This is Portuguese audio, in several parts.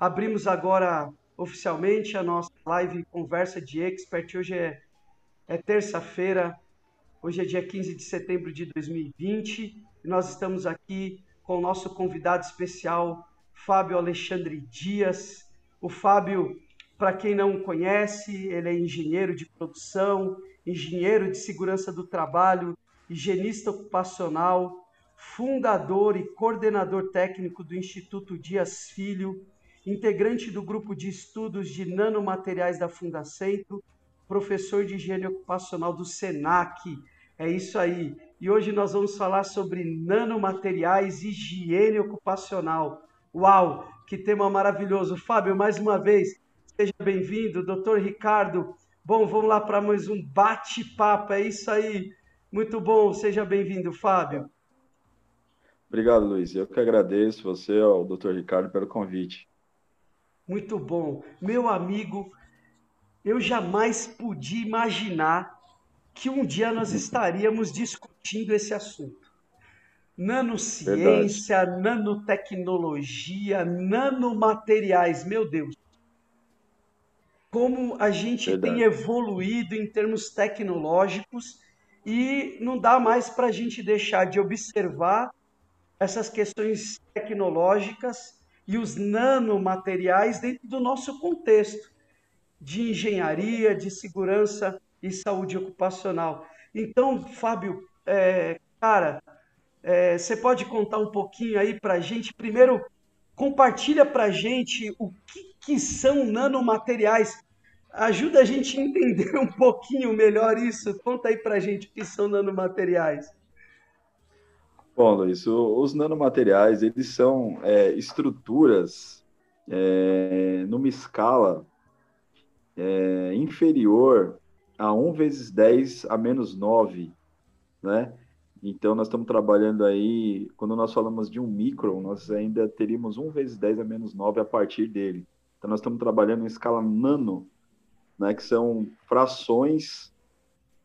Abrimos agora oficialmente a nossa live Conversa de Expert. Hoje é, é terça-feira, hoje é dia 15 de setembro de 2020 e nós estamos aqui com o nosso convidado especial, Fábio Alexandre Dias. O Fábio, para quem não conhece, ele é engenheiro de produção, engenheiro de segurança do trabalho, higienista ocupacional, fundador e coordenador técnico do Instituto Dias Filho integrante do grupo de estudos de nanomateriais da Fundacentro, professor de higiene ocupacional do SENAC. É isso aí. E hoje nós vamos falar sobre nanomateriais e higiene ocupacional. Uau, que tema maravilhoso. Fábio, mais uma vez, seja bem-vindo. Doutor Ricardo, bom, vamos lá para mais um bate-papo. É isso aí. Muito bom, seja bem-vindo, Fábio. Obrigado, Luiz. Eu que agradeço você ao doutor Ricardo pelo convite. Muito bom. Meu amigo, eu jamais podia imaginar que um dia nós estaríamos discutindo esse assunto. Nanociência, Verdade. nanotecnologia, nanomateriais, meu Deus. Como a gente Verdade. tem evoluído em termos tecnológicos e não dá mais para a gente deixar de observar essas questões tecnológicas e os nanomateriais dentro do nosso contexto de engenharia, de segurança e saúde ocupacional. Então, Fábio, é, cara, é, você pode contar um pouquinho aí para a gente? Primeiro, compartilha para a gente o que, que são nanomateriais. Ajuda a gente a entender um pouquinho melhor isso. Conta aí para a gente o que são nanomateriais. Bom, Luiz, os nanomateriais, eles são é, estruturas é, numa escala é, inferior a 1 vezes 10 a menos 9, né? Então, nós estamos trabalhando aí, quando nós falamos de um micron, nós ainda teríamos 1 vezes 10 a menos 9 a partir dele. Então, nós estamos trabalhando em escala nano, né, que são frações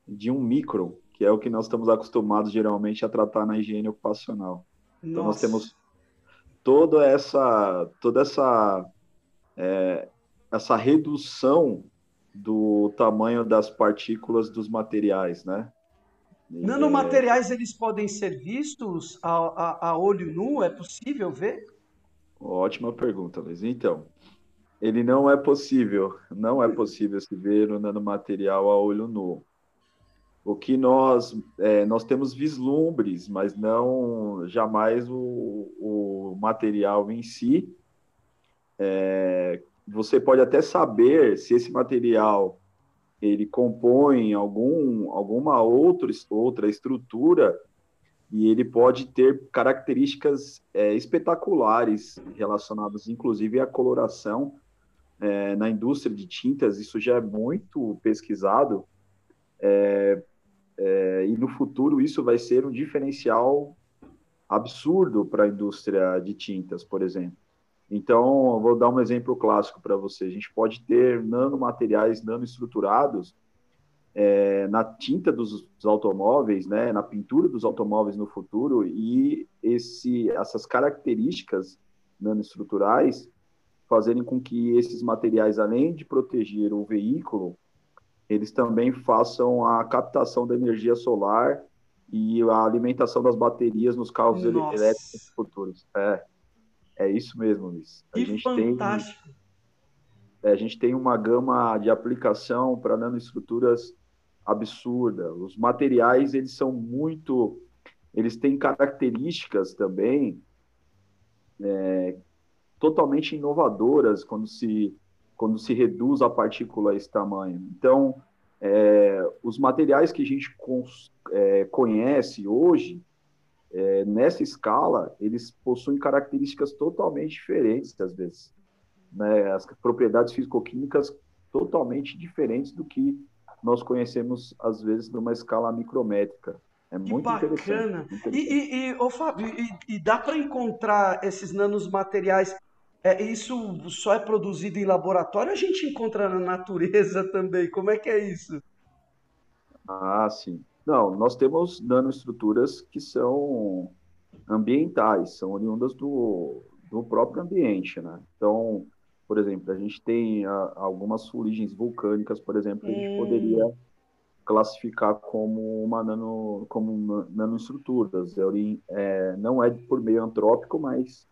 de um micron que é o que nós estamos acostumados geralmente a tratar na higiene ocupacional. Nossa. Então nós temos toda essa toda essa é, essa redução do tamanho das partículas dos materiais, né? Nanomateriais eles podem ser vistos a, a, a, olho nu? É possível ver? Ótima pergunta, Luiz. Então, ele não é possível, não é possível se ver o nanomaterial a olho nu o que nós é, nós temos vislumbres, mas não jamais o, o material em si. É, você pode até saber se esse material ele compõe algum, alguma outra, outra estrutura e ele pode ter características é, espetaculares relacionadas, inclusive, à coloração. É, na indústria de tintas, isso já é muito pesquisado. É, é, e no futuro isso vai ser um diferencial absurdo para a indústria de tintas, por exemplo. Então, vou dar um exemplo clássico para você. A gente pode ter nanomateriais nanoestruturados é, na tinta dos, dos, automóveis, né, na pintura dos automóveis no futuro, e esse, essas características nanoestruturais fazerem com que esses materiais, além de proteger o veículo, eles também façam a captação da energia solar e a alimentação das baterias nos carros Nossa. elétricos futuros. É, é isso mesmo, Luiz. A que gente fantástico. Tem, é, a gente tem uma gama de aplicação para nanoestruturas absurda. Os materiais, eles são muito... Eles têm características também é, totalmente inovadoras quando se quando se reduz a partícula a esse tamanho. Então, é, os materiais que a gente é, conhece hoje, é, nessa escala, eles possuem características totalmente diferentes, às vezes. Né? As propriedades físico-químicas totalmente diferentes do que nós conhecemos, às vezes, numa escala micrométrica. É que muito bacana. interessante. interessante. E, e, e, ô, Fábio, e, e dá para encontrar esses nanomateriais é, isso só é produzido em laboratório a gente encontra na natureza também? Como é que é isso? Ah, sim. Não, nós temos nanoestruturas que são ambientais, são oriundas do, do próprio ambiente, né? Então, por exemplo, a gente tem a, algumas origens vulcânicas, por exemplo, que a gente hum. poderia classificar como uma nano, como nanoestruturas. É, é, não é por meio antrópico, mas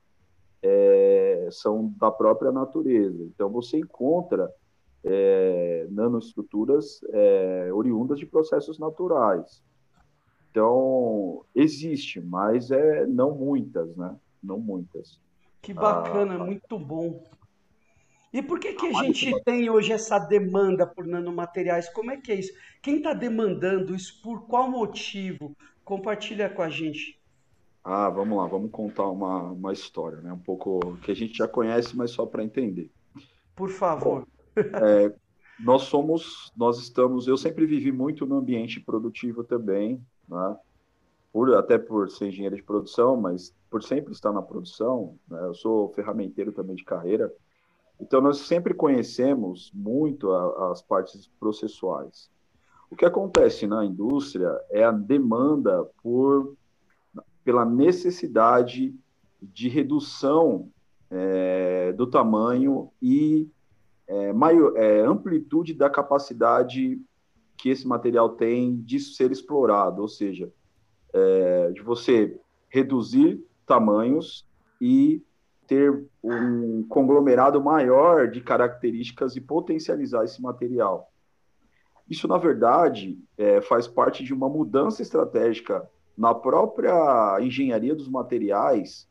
é, são da própria natureza. Então, você encontra é, nanoestruturas é, oriundas de processos naturais. Então, existe, mas é não muitas, né? Não muitas. Que bacana, ah, muito bom. E por que, que a gente tem hoje essa demanda por nanomateriais? Como é que é isso? Quem está demandando isso? Por qual motivo? Compartilha com a gente. Ah, vamos lá, vamos contar uma, uma história, né? Um pouco que a gente já conhece, mas só para entender. Por favor. Bom, é, nós somos, nós estamos, eu sempre vivi muito no ambiente produtivo também, né? Por, até por ser engenheiro de produção, mas por sempre estar na produção, né? eu sou ferramenteiro também de carreira, então nós sempre conhecemos muito a, as partes processuais. O que acontece na indústria é a demanda por pela necessidade de redução é, do tamanho e é, maior, é, amplitude da capacidade que esse material tem de ser explorado, ou seja, é, de você reduzir tamanhos e ter um conglomerado maior de características e potencializar esse material. Isso, na verdade, é, faz parte de uma mudança estratégica na própria engenharia dos materiais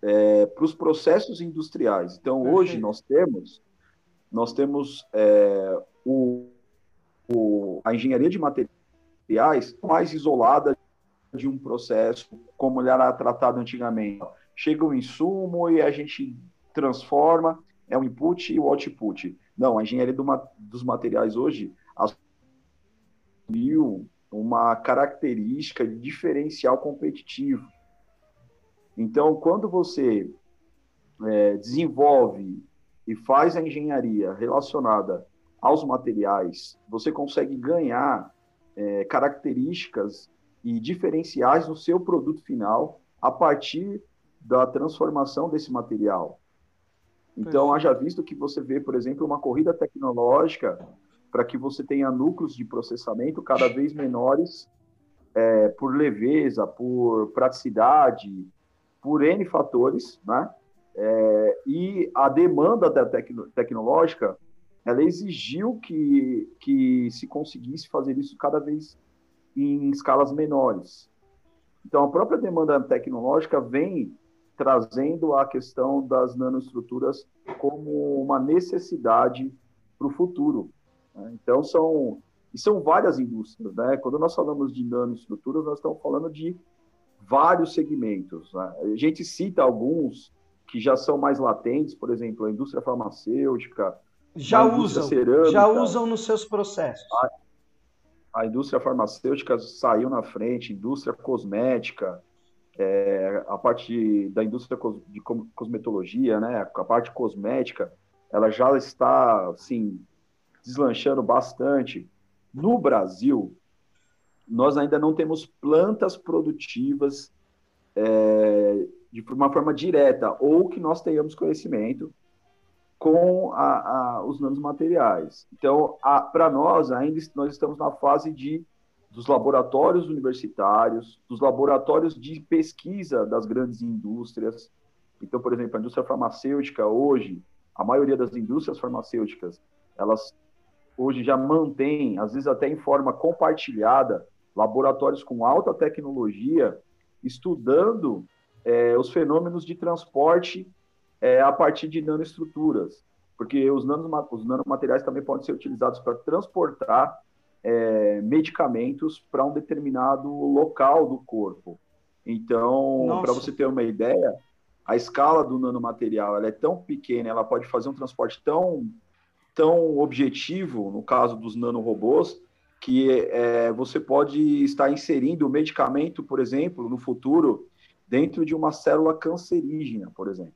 é, para os processos industriais. Então, hoje nós temos nós temos é, o, o, a engenharia de materiais mais isolada de um processo como ele era tratado antigamente. Chega um insumo e a gente transforma, é o input e o output. Não, a engenharia do, dos materiais hoje assumiu uma característica de diferencial competitivo. Então, quando você é, desenvolve e faz a engenharia relacionada aos materiais, você consegue ganhar é, características e diferenciais no seu produto final a partir da transformação desse material. Então, haja visto que você vê, por exemplo, uma corrida tecnológica para que você tenha núcleos de processamento cada vez menores é, por leveza, por praticidade, por N fatores, né? É, e a demanda da tecno, tecnológica, ela exigiu que, que se conseguisse fazer isso cada vez em escalas menores. Então, a própria demanda tecnológica vem trazendo a questão das nanoestruturas como uma necessidade para o futuro. Né? Então, são, e são várias indústrias. Né? Quando nós falamos de nanoestruturas, nós estamos falando de vários segmentos. Né? A gente cita alguns que já são mais latentes, por exemplo, a indústria farmacêutica. Já usam, cerâmica, já usam nos seus processos. A, a, indústria farmacêutica saiu na frente, indústria cosmética, é, a parte da indústria de cosmetologia, né, a parte cosmética, ela já está, assim, deslanchando bastante. No Brasil, nós ainda não temos plantas produtivas é, de uma forma direta, ou que nós tenhamos conhecimento com a, a, os nanomateriais. Então, para nós, ainda nós estamos na fase de dos laboratórios universitários, dos laboratórios de pesquisa das grandes indústrias. Então, por exemplo, a indústria farmacêutica hoje, a maioria das indústrias farmacêuticas, elas hoje já mantêm, às vezes até em forma compartilhada, laboratórios com alta tecnologia, estudando é, os fenômenos de transporte é, a partir de nanoestruturas, porque os, nanos, os nanomateriais também podem ser utilizados para transportar é, medicamentos para um determinado local do corpo. Então, para você ter uma ideia, a escala do nanomaterial ela é tão pequena, ela pode fazer um transporte tão, tão objetivo, no caso dos nanorobôs, que é, você pode estar inserindo o medicamento, por exemplo, no futuro, dentro de uma célula cancerígena, por exemplo.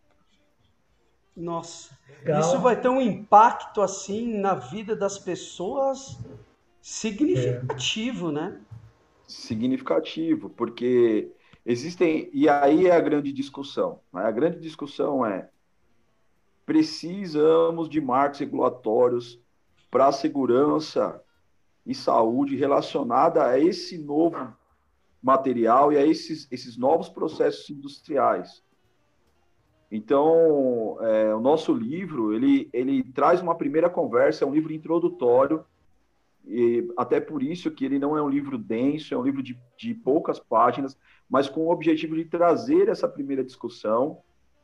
Nossa, Legal. isso vai ter um impacto assim na vida das pessoas significativo, é. né? Significativo, porque existem e aí é a grande discussão. Né? A grande discussão é precisamos de marcos regulatórios para segurança e saúde relacionada a esse novo material e a esses, esses novos processos industriais. Então, é, o nosso livro, ele, ele traz uma primeira conversa, é um livro introdutório, e até por isso que ele não é um livro denso, é um livro de, de poucas páginas, mas com o objetivo de trazer essa primeira discussão,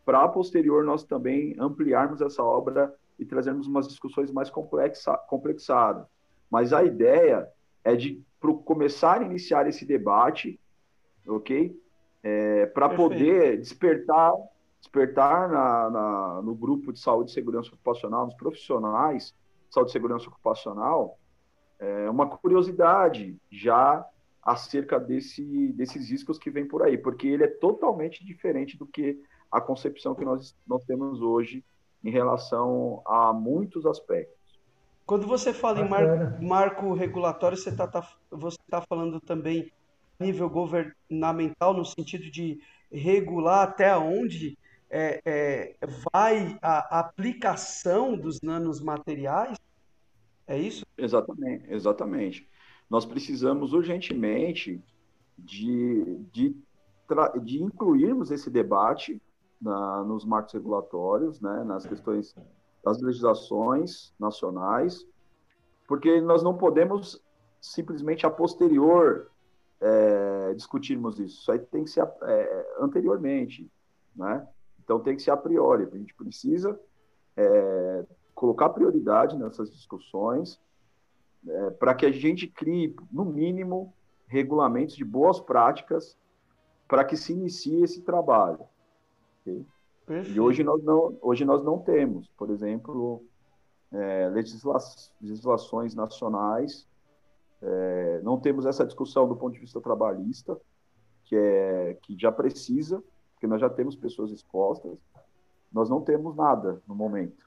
para posterior nós também ampliarmos essa obra e trazermos umas discussões mais complexa, complexadas. Mas a ideia é de pro, começar a iniciar esse debate, ok? É, para poder despertar despertar na, na, no grupo de saúde e segurança ocupacional, nos profissionais de saúde e segurança ocupacional, é, uma curiosidade já acerca desse, desses riscos que vem por aí, porque ele é totalmente diferente do que a concepção que nós, nós temos hoje em relação a muitos aspectos. Quando você fala em mar, marco regulatório, você está tá, você tá falando também nível governamental, no sentido de regular até onde é, é, vai a aplicação dos nanomateriais? É isso? Exatamente, exatamente. Nós precisamos urgentemente de, de, de incluirmos esse debate na, nos marcos regulatórios, né, nas questões das legislações nacionais, porque nós não podemos simplesmente a posterior é, discutirmos isso. Isso aí tem que ser é, anteriormente, né? Então tem que ser a priori. A gente precisa é, colocar prioridade nessas discussões é, para que a gente crie, no mínimo, regulamentos de boas práticas para que se inicie esse trabalho. Okay? E hoje nós não, hoje nós não temos, por exemplo, é, legisla legislações nacionais, é, não temos essa discussão do ponto de vista trabalhista, que, é, que já precisa, porque nós já temos pessoas expostas, nós não temos nada no momento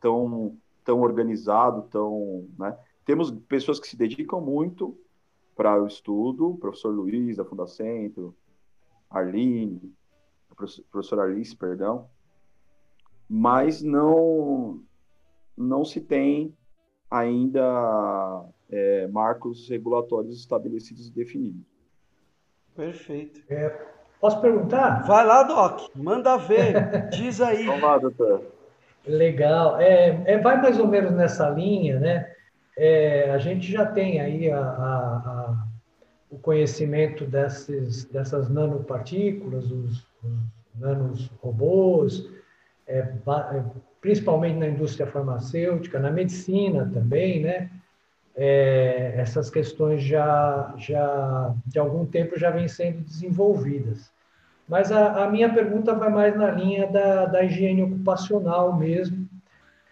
tão, tão organizado, tão, né? Temos pessoas que se dedicam muito para o estudo, o professor Luiz, da Fundacentro, Arline, a professora Alice, perdão, mas não, não se tem ainda é, marcos regulatórios estabelecidos e definidos. Perfeito. É, posso perguntar? Vai lá, Doc, manda ver, diz aí. Vamos lá, doutor. Legal. É, é, vai mais ou menos nessa linha, né? É, a gente já tem aí a, a, a, o conhecimento desses, dessas nanopartículas, os, os nanorobôs, é, é, principalmente na indústria farmacêutica, na medicina também, né? É, essas questões já, já, de algum tempo, já vêm sendo desenvolvidas. Mas a, a, minha pergunta vai mais na linha da, da higiene ocupacional mesmo.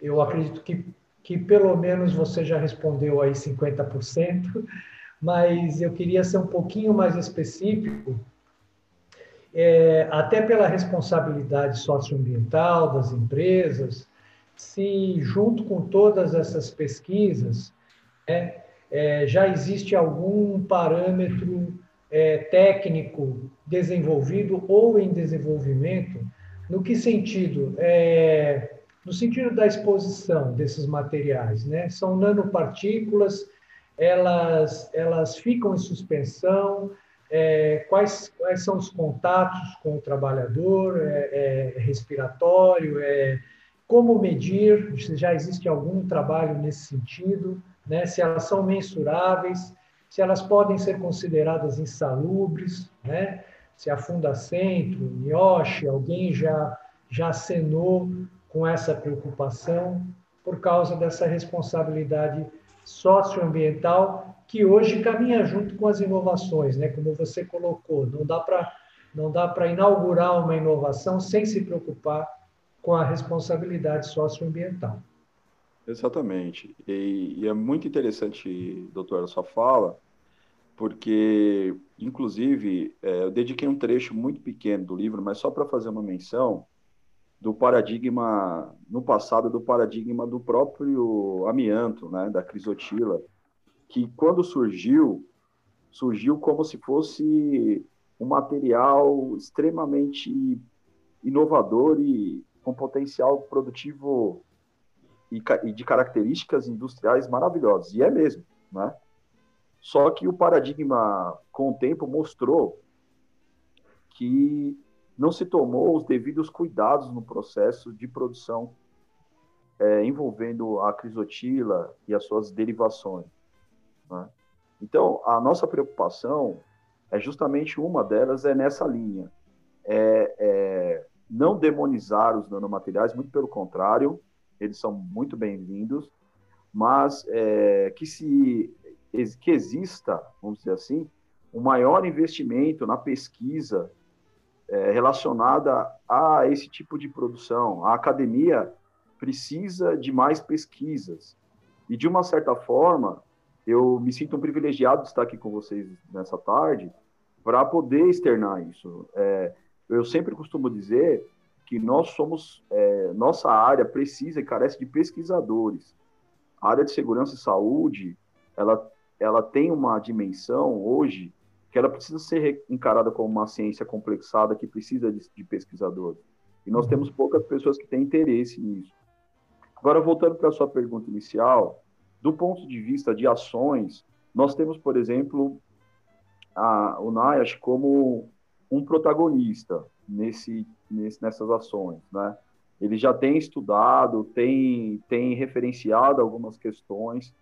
Eu acredito que, que pelo menos você já respondeu aí 50%, mas eu queria ser um pouquinho mais específico, é, até pela responsabilidade socioambiental das empresas, se junto com todas essas pesquisas, é, é, já existe algum parâmetro é, técnico desenvolvido ou em desenvolvimento, no que sentido? É, no sentido da exposição desses materiais, né? São nanopartículas, elas, elas ficam em suspensão, é, quais, quais são os contatos com o trabalhador, é, é, respiratório, é, como medir, se já existe algum trabalho nesse sentido, né? se elas são mensuráveis, se elas podem ser consideradas insalubres, né? se a Fundacentro, Nioshi, alguém já, já acenou com essa preocupação por causa dessa responsabilidade socioambiental que hoje caminha junto com as inovações, né? Como você colocou, não dá para não dá para inaugurar uma inovação sem se preocupar com a responsabilidade socioambiental. Exatamente. E, e é muito interessante, doutora, sua fala, porque, inclusive, é, eu dediquei um trecho muito pequeno do livro, mas só para fazer uma menção do paradigma, no passado, do paradigma do próprio amianto, né, da crisotila, que quando surgiu, surgiu como se fosse um material extremamente inovador e com potencial produtivo e, de características industriais maravilhosas, e é mesmo, né? Só que o paradigma, com o tempo, mostrou que não se tomou os devidos cuidados no processo de produção é, envolvendo a crisotila e as suas derivações. Né? Então, a nossa preocupação é justamente uma delas é nessa linha, é, é não demonizar os nanomateriais, muito pelo contrário, eles são muito bem-vindos, mas é, que se que exista, vamos dizer assim, um maior investimento na pesquisa é, relacionada a esse tipo de produção. A academia precisa de mais pesquisas. E, de uma certa forma, eu me sinto um privilegiado de estar aqui com vocês nessa tarde para poder externar isso. É, eu sempre costumo dizer que nós somos, é, nossa área precisa e carece de pesquisadores. A área de segurança e saúde, ela, ela tem uma dimensão hoje que ela precisa ser encarada como uma ciência complexada que precisa de, de pesquisadores. E nós temos poucas pessoas que têm interesse nisso. Agora, voltando para a sua pergunta inicial, do ponto de vista de ações, nós temos, por exemplo, a, o NIAS como um protagonista nesse, nesse, nessas ações, né? Ele já tem estudado, tem, tem referenciado algumas questões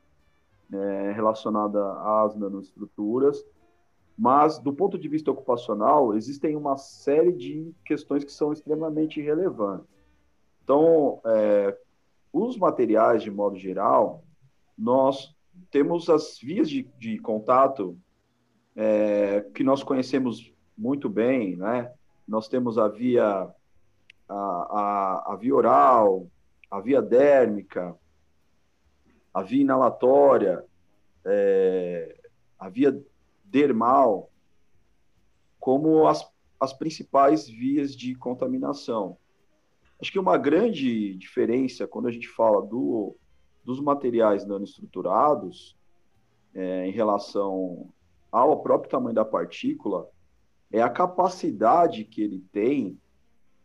é, relacionadas às nanoestruturas, mas, do ponto de vista ocupacional, existem uma série de questões que são extremamente relevantes. Então, é, os materiais, de modo geral, nós temos as vias de, de contato é, que nós conhecemos muito bem, né? Nós temos a via, a, a, a via oral, a via dérmica, a via inalatória, é, a via dermal como as, as principais vias de contaminação. Acho que uma grande diferença quando a gente fala do, dos materiais nanoestruturados é, em relação ao próprio tamanho da partícula é a capacidade que ele tem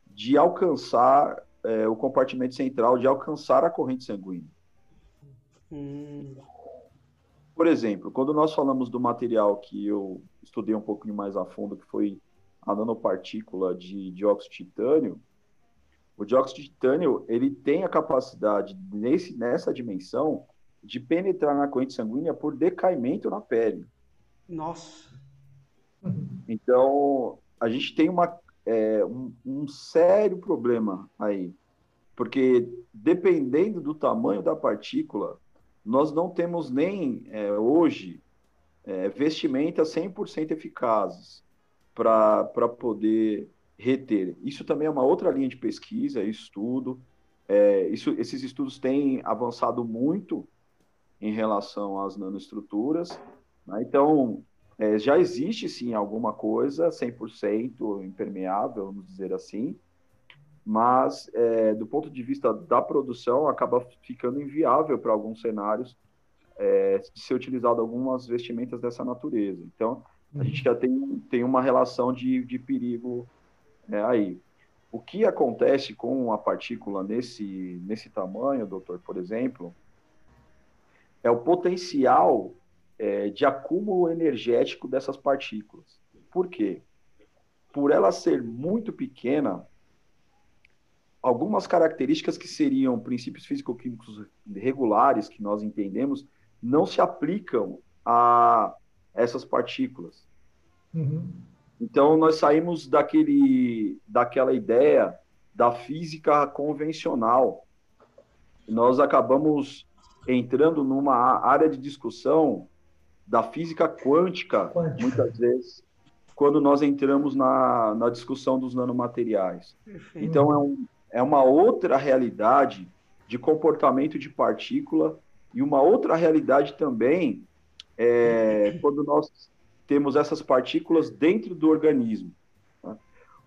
de alcançar é, o compartimento central, de alcançar a corrente sanguínea. Hum. Por exemplo, quando nós falamos do material que eu estudei um pouquinho mais a fundo, que foi a nanopartícula de dióxido de titânio, o dióxido de titânio ele tem a capacidade nesse, nessa dimensão de penetrar na corrente sanguínea por decaimento na pele. Nossa. Então a gente tem uma, é, um, um sério problema aí, porque dependendo do tamanho da partícula, nós não temos nem é, hoje é, vestimentas 100% eficazes para poder reter. Isso também é uma outra linha de pesquisa, estudo. É, isso, esses estudos têm avançado muito em relação às nanoestruturas. Né? Então, é, já existe sim alguma coisa 100% impermeável, vamos dizer assim, mas é, do ponto de vista da produção acaba ficando inviável para alguns cenários é, ser utilizado algumas vestimentas dessa natureza. Então, a gente já tem, tem uma relação de, de perigo é, aí. O que acontece com a partícula nesse, nesse tamanho, doutor, por exemplo, é o potencial é, de acúmulo energético dessas partículas. Por quê? Por ela ser muito pequena, algumas características que seriam princípios físico-químicos regulares que nós entendemos não se aplicam a essas partículas. Uhum. Então nós saímos daquele, daquela ideia da física convencional. Nós acabamos entrando numa área de discussão da física quântica, quântica. muitas vezes, quando nós entramos na, na discussão dos nanomateriais. Perfeito. Então é um, é uma outra realidade de comportamento de partícula e uma outra realidade também é, quando nós temos essas partículas dentro do organismo. Né?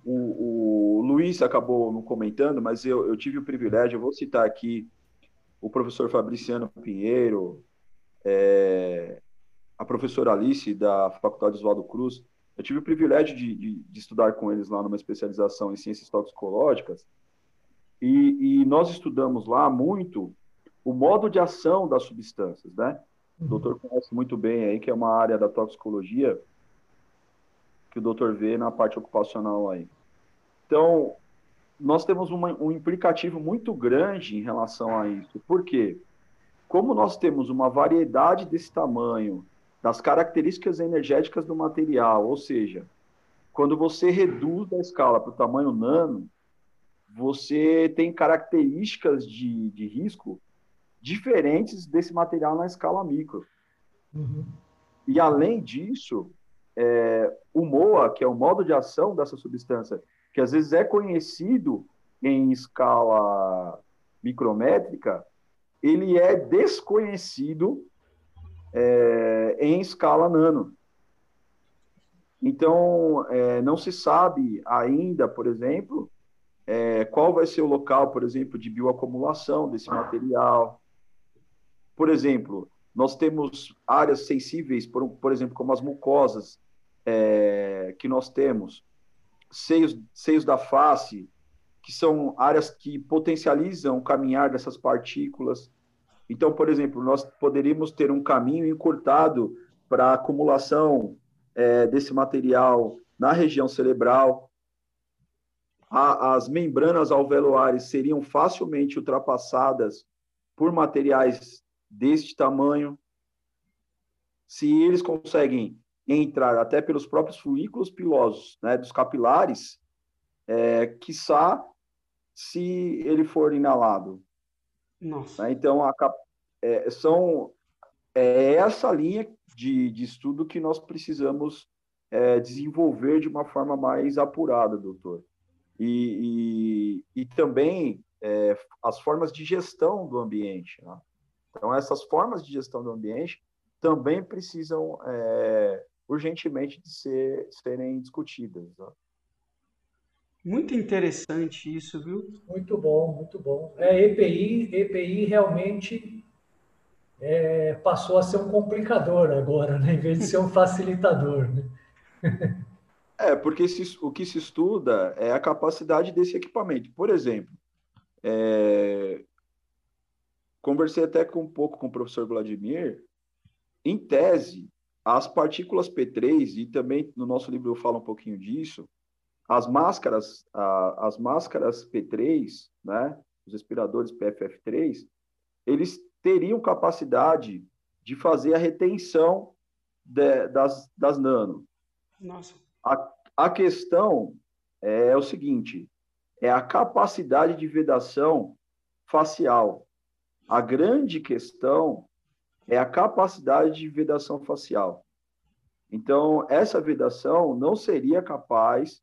O, o, Luiz acabou não comentando, mas eu, eu, tive o privilégio, eu vou citar aqui o professor Fabriciano Pinheiro, é, a professora Alice, da Faculdade Oswaldo Cruz. Eu tive o privilégio de, de, de estudar com eles lá numa especialização em ciências toxicológicas, E, e, nós estudamos lá muito o modo de ação das substâncias, né? O doutor conhece muito bem aí, que é uma área da toxicologia que o doutor vê na parte ocupacional aí. Então, nós temos uma, um implicativo muito grande em relação a isso. Por quê? Como nós temos uma variedade desse tamanho, das características energéticas do material, ou seja, quando você reduz a escala para o tamanho nano, você tem características de, de risco diferentes desse material na escala micro. Uhum. E além disso, é, o MOA, que é o modo de ação dessa substância, que às vezes é conhecido em escala micrométrica, ele é desconhecido é, em escala nano. Então, é, não se sabe ainda, por exemplo, é, qual vai ser o local, por exemplo, de bioacumulação desse material. Por exemplo, nós temos áreas sensíveis, por, por exemplo, como as mucosas é, que nós temos, seios, seios da face, que são áreas que potencializam o caminhar dessas partículas. Então, por exemplo, nós poderíamos ter um caminho encurtado para acumulação é, desse material na região cerebral. A, as membranas alveolares seriam facilmente ultrapassadas por materiais deste tamanho. Se eles conseguem entrar até pelos próprios folículos pilosos né, dos capilares, é, quiçá se ele for inalado. Nossa. Né? Então, a, é, são, é essa linha de, de estudo que nós precisamos é, desenvolver de uma forma mais apurada, doutor. E, e, e também é, as formas de gestão do ambiente. Né? Então, essas formas de gestão do ambiente também precisam é, urgentemente de ser, serem discutidas. Né? Muito interessante isso, viu? Muito bom, muito bom. É, EPI, EPI realmente é, passou a ser um complicador agora, né? em vez de ser um facilitador. Né? É, porque se, o que se estuda é a capacidade desse equipamento. Por exemplo, é, conversei até com, um pouco com o professor Vladimir, em tese, as partículas P3, e também no nosso livro eu falo um pouquinho disso, as máscaras, a, as máscaras P3, né, os respiradores PFF3, eles teriam capacidade de fazer a retenção de, das, das nano. Nossa. A, a questão é o seguinte, é a capacidade de vedação facial. A grande questão é a capacidade de vedação facial. Então, essa vedação não seria capaz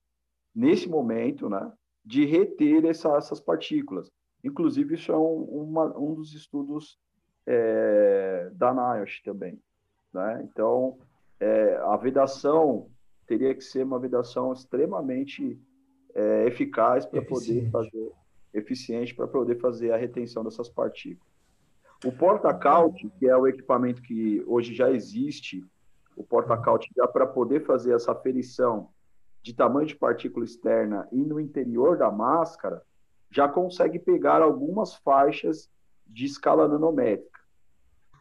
nesse momento, né, de reter essa, essas partículas. Inclusive, isso é um, uma, um dos estudos é, da NIOSH também. Né? Então, é, a vedação teria que ser uma vedação extremamente é, eficaz para poder fazer eficiente para poder fazer a retenção dessas partículas. O porta-caute, que é o equipamento que hoje já existe, o porta-caute já para poder fazer essa aferição de tamanho de partícula externa e no interior da máscara, já consegue pegar algumas faixas de escala nanométrica.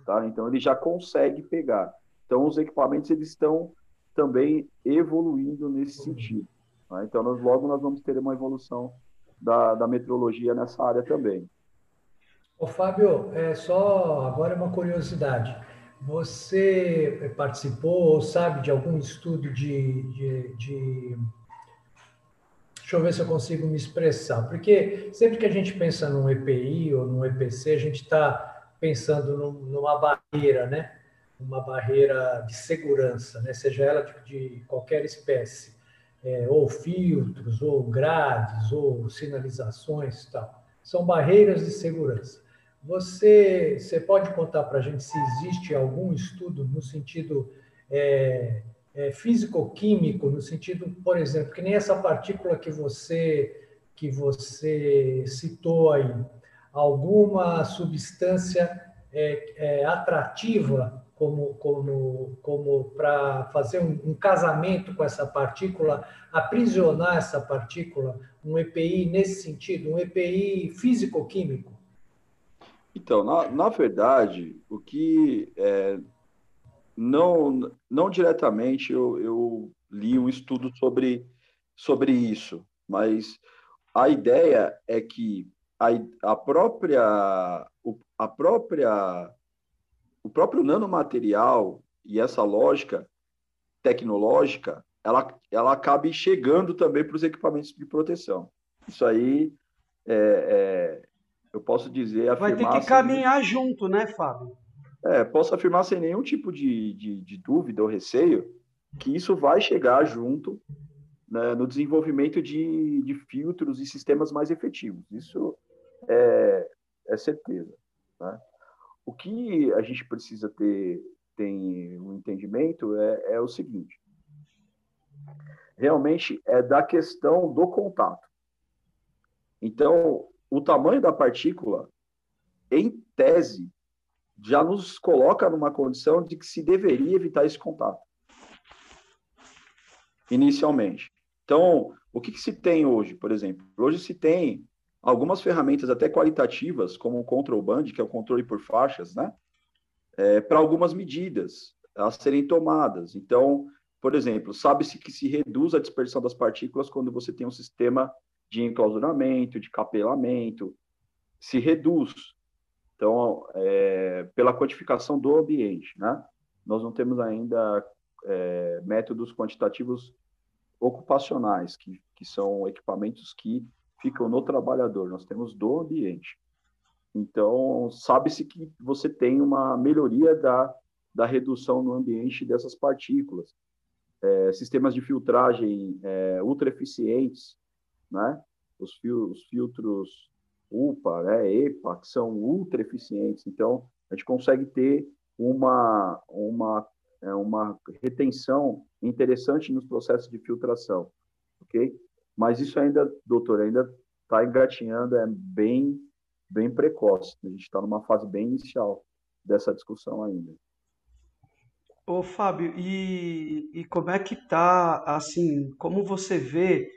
Tá? Então, ele já consegue pegar. Então, os equipamentos eles estão também evoluindo nesse sentido. Tá? Então, nós, logo nós vamos ter uma evolução da, da metrologia nessa área também. Ô, Fábio, é só agora uma curiosidade. Você participou ou sabe de algum estudo de, de, de, Deixa eu ver se eu consigo me expressar. Porque sempre que a gente pensa num EPI ou num EPC, a gente está pensando num, numa barreira, né? Uma barreira de segurança, né? Seja ela de, de qualquer espécie. É, ou filtros, ou grades, ou sinalizações tal. São barreiras de segurança. Você, você pode contar para a gente se existe algum estudo no sentido é, é, físico-químico, no sentido, por exemplo, que nem essa partícula que você que você citou aí, alguma substância é, é, atrativa como, como, como para fazer um, um, casamento com essa partícula, aprisionar essa partícula, um EPI nesse sentido, um EPI físico-químico? Então, na, na verdade, o que é, não, não diretamente eu, eu li um estudo sobre, sobre isso, mas a ideia é que a, a própria a própria o próprio nanomaterial e essa lógica tecnológica ela ela acabe chegando também para os equipamentos de proteção. Isso aí é, é, eu posso dizer vai ter que caminhar junto né Fábio é, posso afirmar sem nenhum tipo de, de, de dúvida ou receio que isso vai chegar junto né, no desenvolvimento de, de filtros e sistemas mais efetivos. Isso é, é certeza. Né? O que a gente precisa ter tem um entendimento é, é o seguinte: realmente é da questão do contato. Então, o tamanho da partícula, em tese, já nos coloca numa condição de que se deveria evitar esse contato. Inicialmente. Então, o que, que, se tem hoje, por exemplo? Hoje se tem algumas ferramentas até qualitativas, como o Control Band, que é o controle por faixas, né? É, para algumas medidas a serem tomadas. Então, por exemplo, sabe-se que se reduz a dispersão das partículas quando você tem um sistema de enclausuramento, de capelamento, se reduz. Então, é, pela quantificação do ambiente, né? Nós não temos ainda é, métodos quantitativos ocupacionais, que, que são equipamentos que ficam no trabalhador, nós temos do ambiente. Então, sabe-se que você tem uma melhoria da, da redução no ambiente dessas partículas. É, sistemas de filtragem é, ultra eficientes, né? os, fil os filtros UPA, né? EPA, que são ultra eficientes. Então, a gente consegue ter uma, uma é, uma retenção interessante nos processos de filtração, ok? Mas isso ainda, doutor, ainda está engatinhando, é bem, bem precoce. A gente está numa fase bem inicial dessa discussão ainda. Ô, Fábio, e, e como é que está, assim, como você vê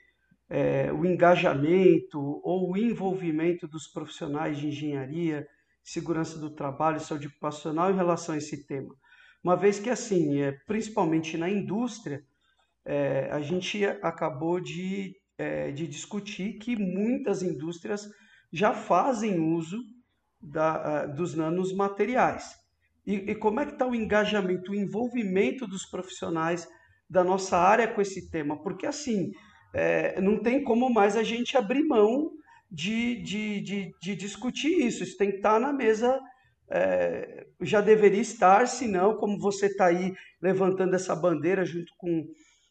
é, o engajamento ou o envolvimento dos profissionais de engenharia, segurança do trabalho, saúde ocupacional em relação a esse tema? Uma vez que, assim, é, principalmente na indústria, é, a gente acabou de, é, de discutir que muitas indústrias já fazem uso da, dos nanos materiais. E, e como é que está o engajamento, o envolvimento dos profissionais da nossa área com esse tema? Porque, assim, é, não tem como mais a gente abrir mão de, de, de, de discutir isso. Isso tem que estar na mesa é, já deveria estar, se não, como você está aí levantando essa bandeira junto com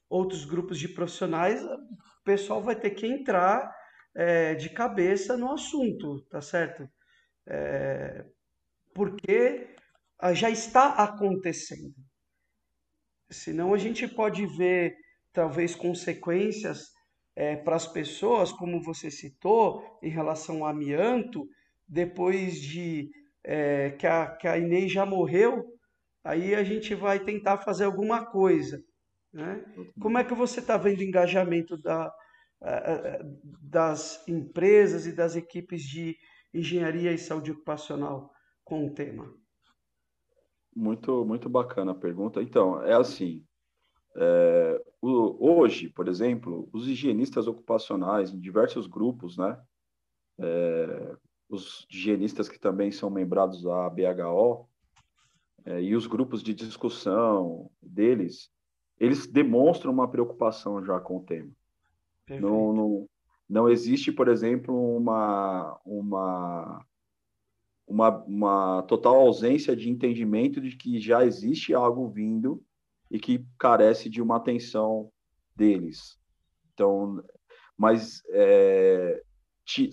outros grupos de profissionais, o pessoal vai ter que entrar é, de cabeça no assunto, tá certo? É, porque já está acontecendo. Senão a gente pode ver, talvez, consequências é, para as pessoas, como você citou, em relação ao amianto, depois de é, que, a, que a Inês já morreu, aí a gente vai tentar fazer alguma coisa. Né? Como é que você está vendo o engajamento da, das empresas e das equipes de engenharia e saúde ocupacional com o tema? Muito, muito bacana a pergunta. Então, é assim, é, o, hoje, por exemplo, os higienistas ocupacionais em diversos grupos, né, é, os higienistas que também são membrados da BHO é, e os grupos de discussão deles, eles demonstram uma preocupação já com o tema. Não, não, não existe, por exemplo, uma, uma, uma, uma total ausência de entendimento de que já existe algo vindo e que carece de uma atenção deles. Então, mas é,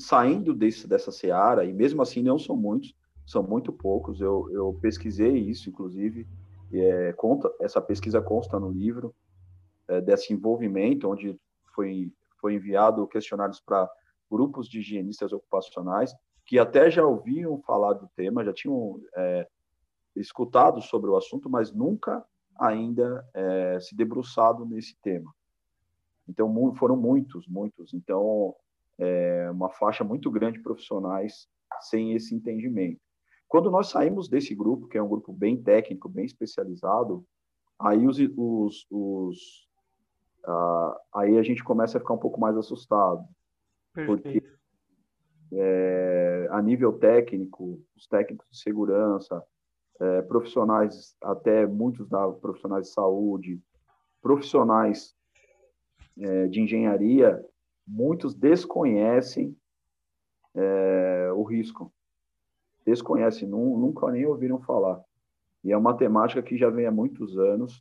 saindo desse, dessa seara, e mesmo assim não são muitos, são muito poucos, eu, eu pesquisei isso, inclusive, é, conta, essa pesquisa consta no livro, é, desse envolvimento, onde foi, foi enviado questionários para grupos de higienistas ocupacionais, que até já ouviam falar do tema, já tinham é, escutado sobre o assunto, mas nunca ainda é, se debruçado nesse tema. Então, foram muitos, muitos. Então, é uma faixa muito grande de profissionais sem esse entendimento. Quando nós saímos desse grupo, que é um grupo bem técnico, bem especializado, aí os, os, os aí a gente começa a ficar um pouco mais assustado, Perfeito. porque é, a nível técnico, os técnicos de segurança, é, profissionais, até muitos da profissionais de saúde, profissionais é, de engenharia, muitos desconhecem é, o risco. Desconhecem, nunca nem ouviram falar. E é uma temática que já vem há muitos anos.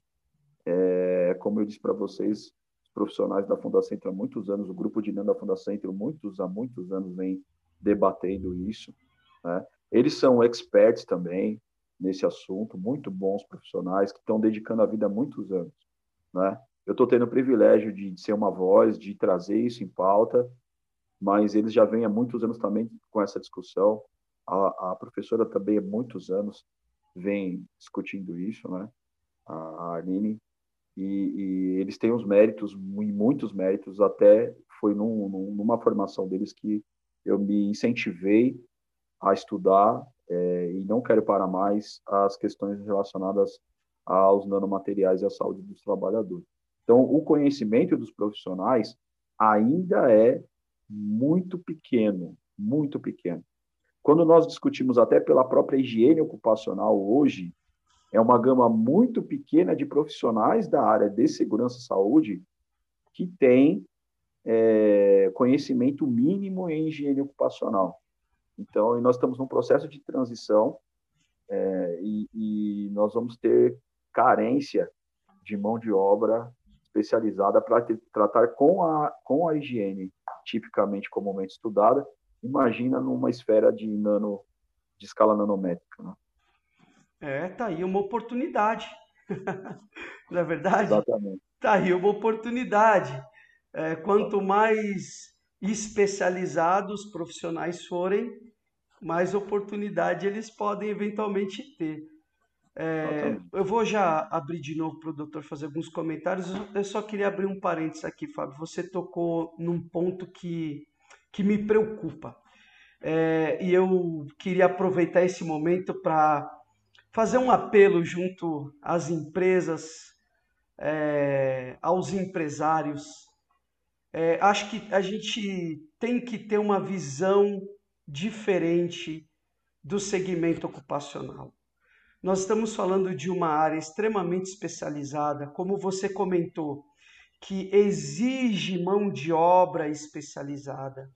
É, como eu disse para vocês, os profissionais da Fundação há muitos anos, o grupo de da Fundação muitos, há muitos anos vem debatendo isso. Né? Eles são experts também nesse assunto, muito bons profissionais que estão dedicando a vida há muitos anos. Né? Eu estou tendo o privilégio de, de ser uma voz, de trazer isso em pauta, mas eles já vêm há muitos anos também com essa discussão. A, a professora também há muitos anos vem discutindo isso, né? A Arline. E, e, eles têm os méritos, muitos méritos, até foi num, numa formação deles que eu me incentivei a estudar é, e não quero parar mais as questões relacionadas aos nanomateriais e à saúde dos trabalhadores. Então, o conhecimento dos profissionais ainda é muito pequeno, muito pequeno. Quando nós discutimos até pela própria higiene ocupacional hoje, é uma gama muito pequena de profissionais da área de segurança e saúde que tem é, conhecimento mínimo em higiene ocupacional. Então, nós estamos num processo de transição é, e, e, nós vamos ter carência de mão de obra especializada para tratar com a, com a higiene tipicamente comumente estudada, imagina numa esfera de nano de escala nanométrica. Né? É, tá aí uma oportunidade. Não é verdade? Exatamente. Tá aí uma oportunidade. É, quanto mais especializados profissionais forem, mais oportunidade eles podem eventualmente ter. É, eu vou já abrir de novo para o doutor fazer alguns comentários. Eu só queria abrir um parênteses aqui, Fábio. Você tocou num ponto que, que me preocupa. É, e eu queria aproveitar esse momento para fazer um apelo junto às empresas, é, aos empresários. É, acho que a gente tem que ter uma visão diferente do segmento ocupacional. Nós estamos falando de uma área extremamente especializada, como você comentou, que exige mão de obra especializada,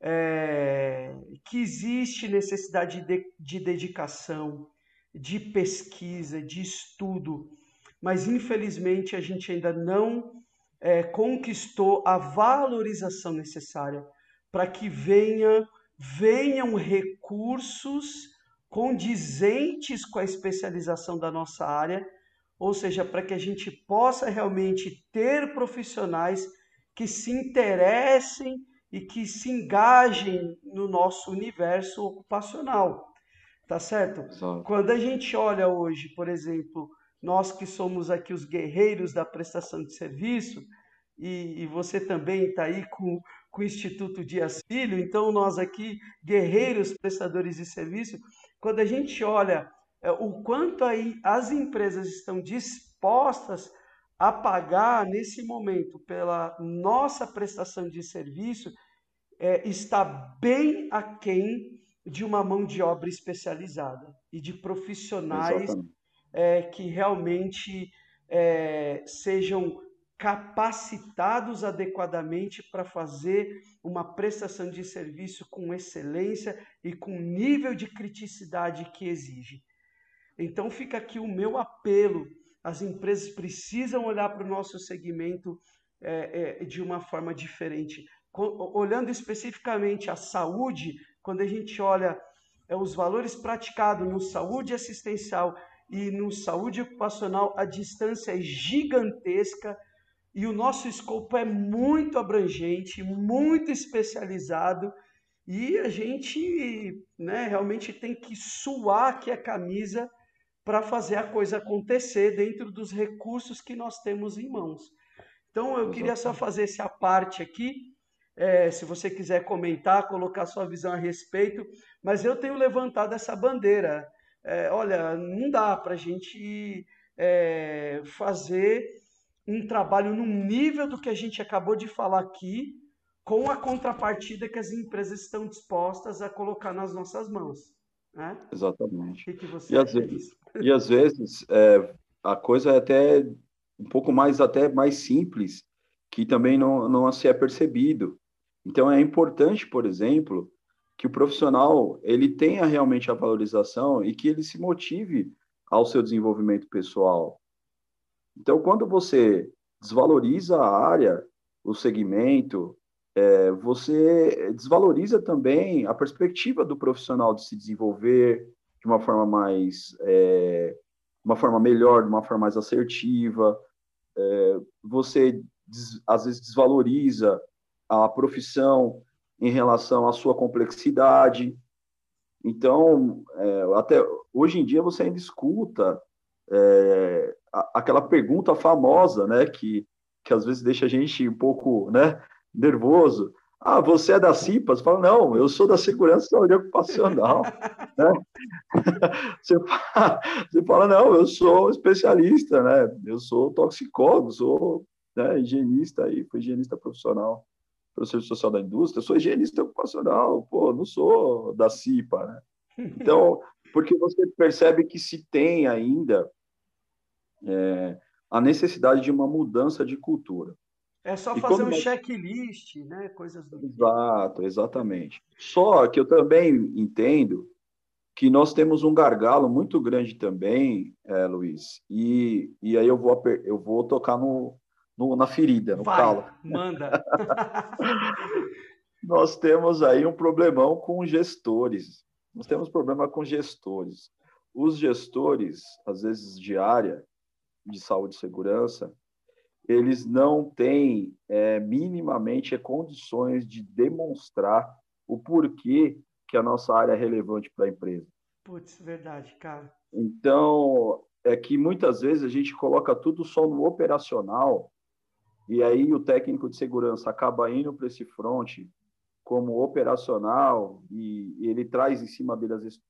é, que existe necessidade de, de dedicação, de pesquisa, de estudo, mas infelizmente a gente ainda não é, conquistou a valorização necessária para que venha, venham recursos condizentes com a especialização da nossa área, ou seja, para que a gente possa realmente ter profissionais que se interessem e que se engajem no nosso universo ocupacional. Tá certo? Quando a gente olha hoje, por exemplo, nós que somos aqui os guerreiros da prestação de serviço, e, e você também está aí com, com o Instituto Dias Filho, então nós aqui, guerreiros prestadores de serviço, quando a gente olha é, o quanto aí as empresas estão dispostas a pagar nesse momento pela nossa prestação de serviço, é, está bem aquém de uma mão de obra especializada e de profissionais é, que realmente é, sejam capacitados adequadamente para fazer uma prestação de serviço com excelência e com nível de criticidade que exige. Então fica aqui o meu apelo: as empresas precisam olhar para o nosso segmento é, é, de uma forma diferente. Olhando especificamente a saúde, quando a gente olha é, os valores praticados no saúde assistencial e no saúde ocupacional, a distância é gigantesca e o nosso escopo é muito abrangente, muito especializado, e a gente né, realmente tem que suar aqui a camisa para fazer a coisa acontecer dentro dos recursos que nós temos em mãos. Então, eu queria só fazer essa parte aqui. É, se você quiser comentar, colocar sua visão a respeito, mas eu tenho levantado essa bandeira. É, olha, não dá para a gente é, fazer um trabalho no nível do que a gente acabou de falar aqui, com a contrapartida que as empresas estão dispostas a colocar nas nossas mãos. Né? Exatamente. Que, e, às vezes, e às vezes é, a coisa é até um pouco mais até mais simples, que também não, não se é percebido. Então é importante, por exemplo, que o profissional ele tenha realmente a valorização e que ele se motive ao seu desenvolvimento pessoal. Então, quando você desvaloriza a área, o segmento, é, você desvaloriza também a perspectiva do profissional de se desenvolver de uma forma mais, é, uma forma melhor, de uma forma mais assertiva. É, você des, às vezes desvaloriza a profissão em relação à sua complexidade. Então, é, até hoje em dia você ainda escuta é, aquela pergunta famosa, né, que, que às vezes deixa a gente um pouco, né, nervoso. Ah, você é da CIPAS? Fala, não, eu sou da Segurança Saúde Ocupacional. né? você, fala, você fala, não, eu sou especialista, né? Eu sou toxicólogo, sou né, higienista aí, fui higienista profissional pelo Serviço Social da Indústria, eu sou higienista ocupacional, pô, não sou da CIPA, né? Então, porque você percebe que se tem ainda é, a necessidade de uma mudança de cultura. É só e fazer um nós... checklist, né? Coisas do Exato, exatamente. Só que eu também entendo que nós temos um gargalo muito grande também, é, Luiz, e, e aí eu vou, eu vou tocar no, no na ferida, no Vai, calo. Manda! nós temos aí um problemão com gestores. Nós temos problema com gestores. Os gestores, às vezes de área de saúde e segurança, eles não têm é, minimamente condições de demonstrar o porquê que a nossa área é relevante para a empresa. Putz, verdade, cara. Então, é que muitas vezes a gente coloca tudo só no operacional e aí o técnico de segurança acaba indo para esse front como operacional e, ele traz em cima dele, às vezes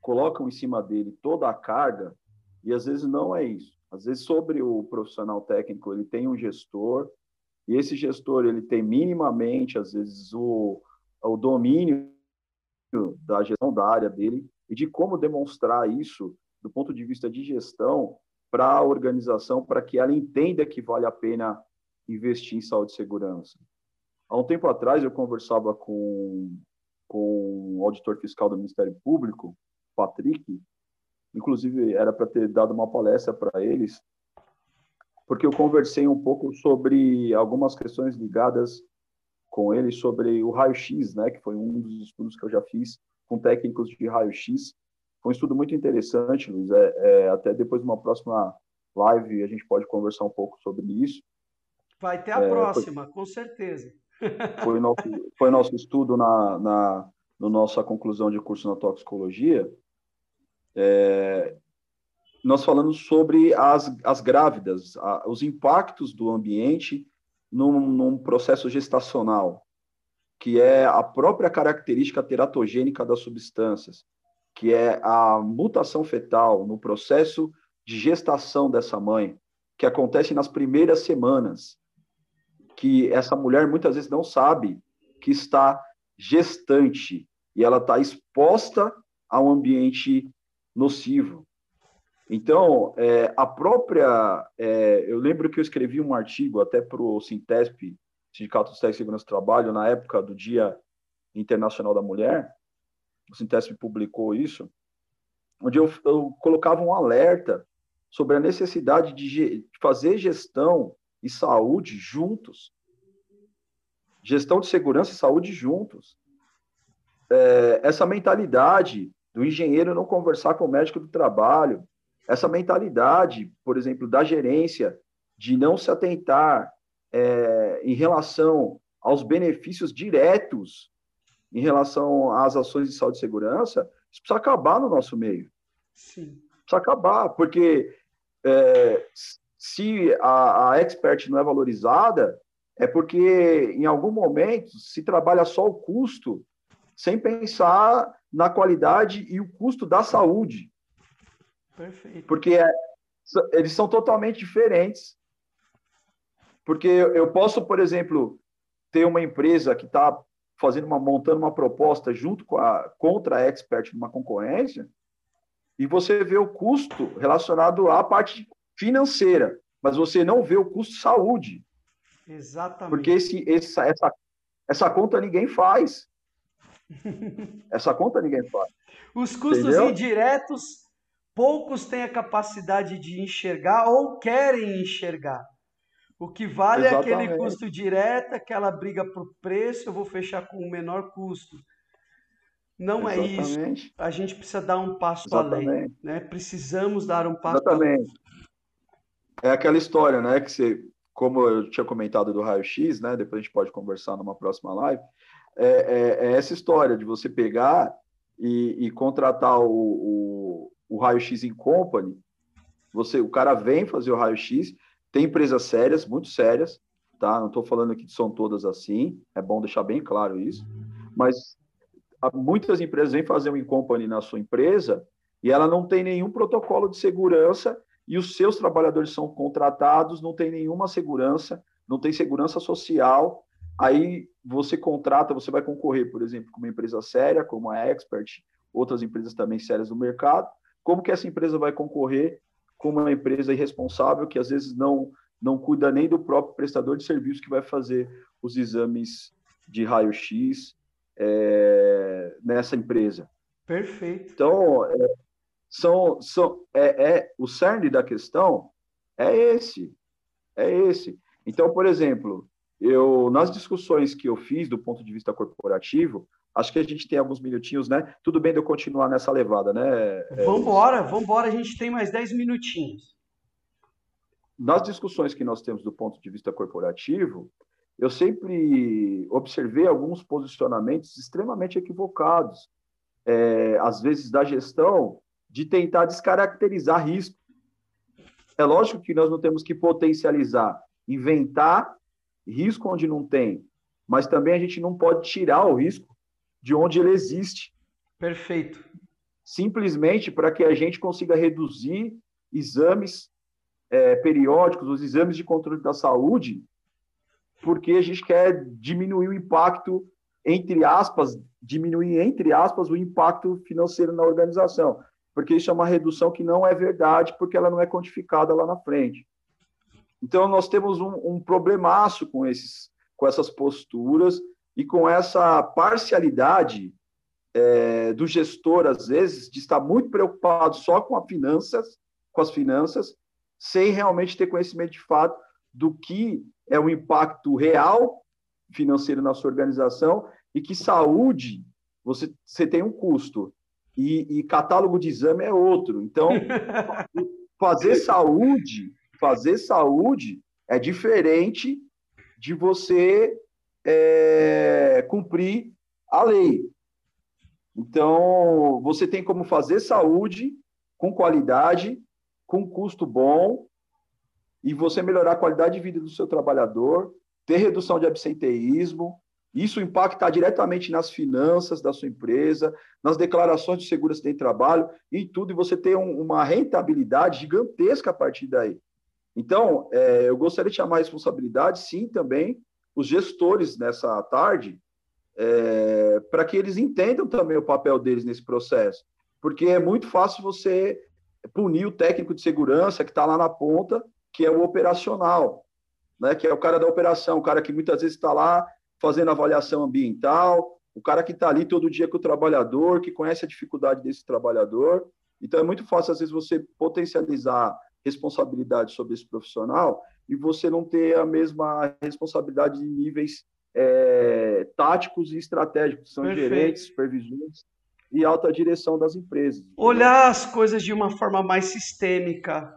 colocam em cima dele toda a carga e às vezes não é isso. Às vezes, sobre o profissional técnico, ele tem um gestor, e esse gestor ele tem minimamente, às vezes, o, o domínio da gestão da área dele e de como demonstrar isso do ponto de vista de gestão para a organização, para que ela entenda que vale a pena investir em saúde e segurança. Há um tempo atrás, eu conversava com, com o auditor fiscal do Ministério Público, Patrick, Inclusive, era para ter dado uma palestra para eles, porque eu conversei um pouco sobre algumas questões ligadas com eles sobre o raio-x, né, que foi um dos estudos que eu já fiz com técnicos de raio-x. Foi um estudo muito interessante, Luiz. É, é, até depois de uma próxima live a gente pode conversar um pouco sobre isso. Vai ter a é, próxima, foi, com certeza. Foi nosso, foi nosso estudo na, na no nossa conclusão de curso na toxicologia é, nós falamos sobre as, as grávidas, a, os impactos do ambiente num, num, processo gestacional, que é a própria característica teratogênica das substâncias, que é a mutação fetal no processo de gestação dessa mãe, que acontece nas primeiras semanas, que essa mulher muitas vezes não sabe que está gestante e ela está exposta a um ambiente nocivo. Então, é, a própria. É, eu lembro que eu escrevi um artigo até para o Sintesp, Sindicato de Técnicos de Segurança do Trabalho, na época do Dia Internacional da Mulher. O Sintesp publicou isso, onde eu, eu colocava um alerta sobre a necessidade de fazer gestão e saúde juntos. Gestão de segurança e saúde juntos. É, essa mentalidade do engenheiro não conversar com o médico do trabalho, essa mentalidade, por exemplo, da gerência de não se atentar é, em relação aos benefícios diretos em relação às ações de saúde e segurança, isso precisa acabar no nosso meio. Sim. Precisa acabar, porque é, se a, a expert não é valorizada, é porque em algum momento se trabalha só o custo, sem pensar na qualidade e o custo da saúde. Perfeito. Porque é, eles são totalmente diferentes. Porque eu posso, por exemplo, ter uma empresa que está fazendo uma montando uma proposta junto com a contra a expert numa concorrência e você vê o custo relacionado à parte financeira, mas você não vê o custo saúde. Exatamente. Porque esse, essa, essa, essa conta ninguém faz. essa conta ninguém faz. Os custos Entendeu? indiretos, poucos têm a capacidade de enxergar ou querem enxergar. O que vale Exatamente. é aquele custo direto, aquela briga por preço, eu vou fechar com o menor custo. Não Exatamente. é isso. A gente precisa dar um passo Exatamente. além. Né? Precisamos dar um passo Exatamente. além. É aquela história, né? Que você, como eu tinha comentado do raio-x, né? Depois a gente pode conversar numa próxima live. É, é, é essa história de você pegar e, e contratar o, o, o raio-x em company. Você, o cara vem fazer o raio-x tem empresas sérias, muito sérias, tá? Não estou falando que são todas assim, é bom deixar bem claro isso, mas muitas empresas vêm fazer um in-company na sua empresa e ela não tem nenhum protocolo de segurança e os seus trabalhadores são contratados, não tem nenhuma segurança, não tem segurança social. Aí você contrata, você vai concorrer, por exemplo, com uma empresa séria, como a Expert, outras empresas também sérias no mercado. Como que essa empresa vai concorrer como uma empresa irresponsável que às vezes não, não cuida nem do próprio prestador de serviço que vai fazer os exames de raio-x é, nessa empresa. Perfeito. Então, é, são, são, é, é, o cerne da questão é esse. É esse. Então, por exemplo, eu nas discussões que eu fiz do ponto de vista corporativo, Acho que a gente tem alguns minutinhos, né? Tudo bem de eu continuar nessa levada, né? É, vambora, vambora, a gente tem mais 10 minutinhos. Nas discussões que nós temos do ponto de vista corporativo, eu sempre observei alguns posicionamentos extremamente equivocados, é, às vezes da gestão, de tentar descaracterizar risco. É lógico que nós não temos que potencializar, inventar risco onde não tem, mas também a gente não pode tirar o risco de onde ele existe. Perfeito. Simplesmente para que a gente consiga reduzir exames é, periódicos, os exames de controle da saúde, porque a gente quer diminuir o impacto, entre aspas, diminuir, entre aspas, o impacto financeiro na organização. Porque isso é uma redução que não é verdade, porque ela não é quantificada lá na frente. Então, nós temos um, um problemaço com, esses, com essas posturas e com essa parcialidade é, do gestor, às vezes, de estar muito preocupado só com as finanças, com as finanças, sem realmente ter conhecimento de fato do que é o impacto real financeiro na sua organização e que saúde você, você tem um custo e, e catálogo de exame é outro. Então, fazer saúde, fazer saúde é diferente de você é, cumprir a lei. Então, você tem como fazer saúde com qualidade, com custo bom, e você melhorar a qualidade de vida do seu trabalhador, ter redução de absenteísmo. Isso impacta diretamente nas finanças da sua empresa, nas declarações de segurança de trabalho e tudo, e você ter um, uma rentabilidade gigantesca a partir daí. Então, é, eu gostaria de chamar a responsabilidade, sim, também, os gestores nessa tarde, é, para que eles entendam também o papel deles nesse processo. Porque é muito fácil você punir o técnico de segurança que está lá na ponta, que é o operacional, né? que é o cara da operação, o cara que muitas vezes está lá fazendo avaliação ambiental, o cara que está ali todo dia com o trabalhador, que conhece a dificuldade desse trabalhador. Então, é muito fácil, às vezes, você potencializar responsabilidade sobre esse profissional e você não ter a mesma responsabilidade de níveis é, táticos e estratégicos, são Perfeito. gerentes, supervisores e alta direção das empresas. Olhar as coisas de uma forma mais sistêmica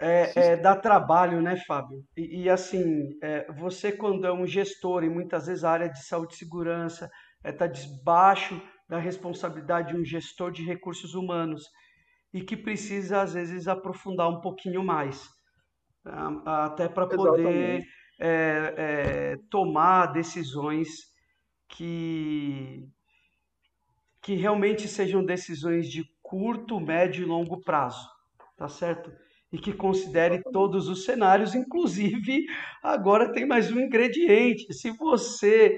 é, é dá trabalho, né, Fábio? E, e assim, é, você quando é um gestor e muitas vezes a área de saúde e segurança está é, debaixo da responsabilidade de um gestor de recursos humanos. E que precisa, às vezes, aprofundar um pouquinho mais, até para poder é, é, tomar decisões que, que realmente sejam decisões de curto, médio e longo prazo, tá certo? E que considere todos os cenários, inclusive agora tem mais um ingrediente. Se você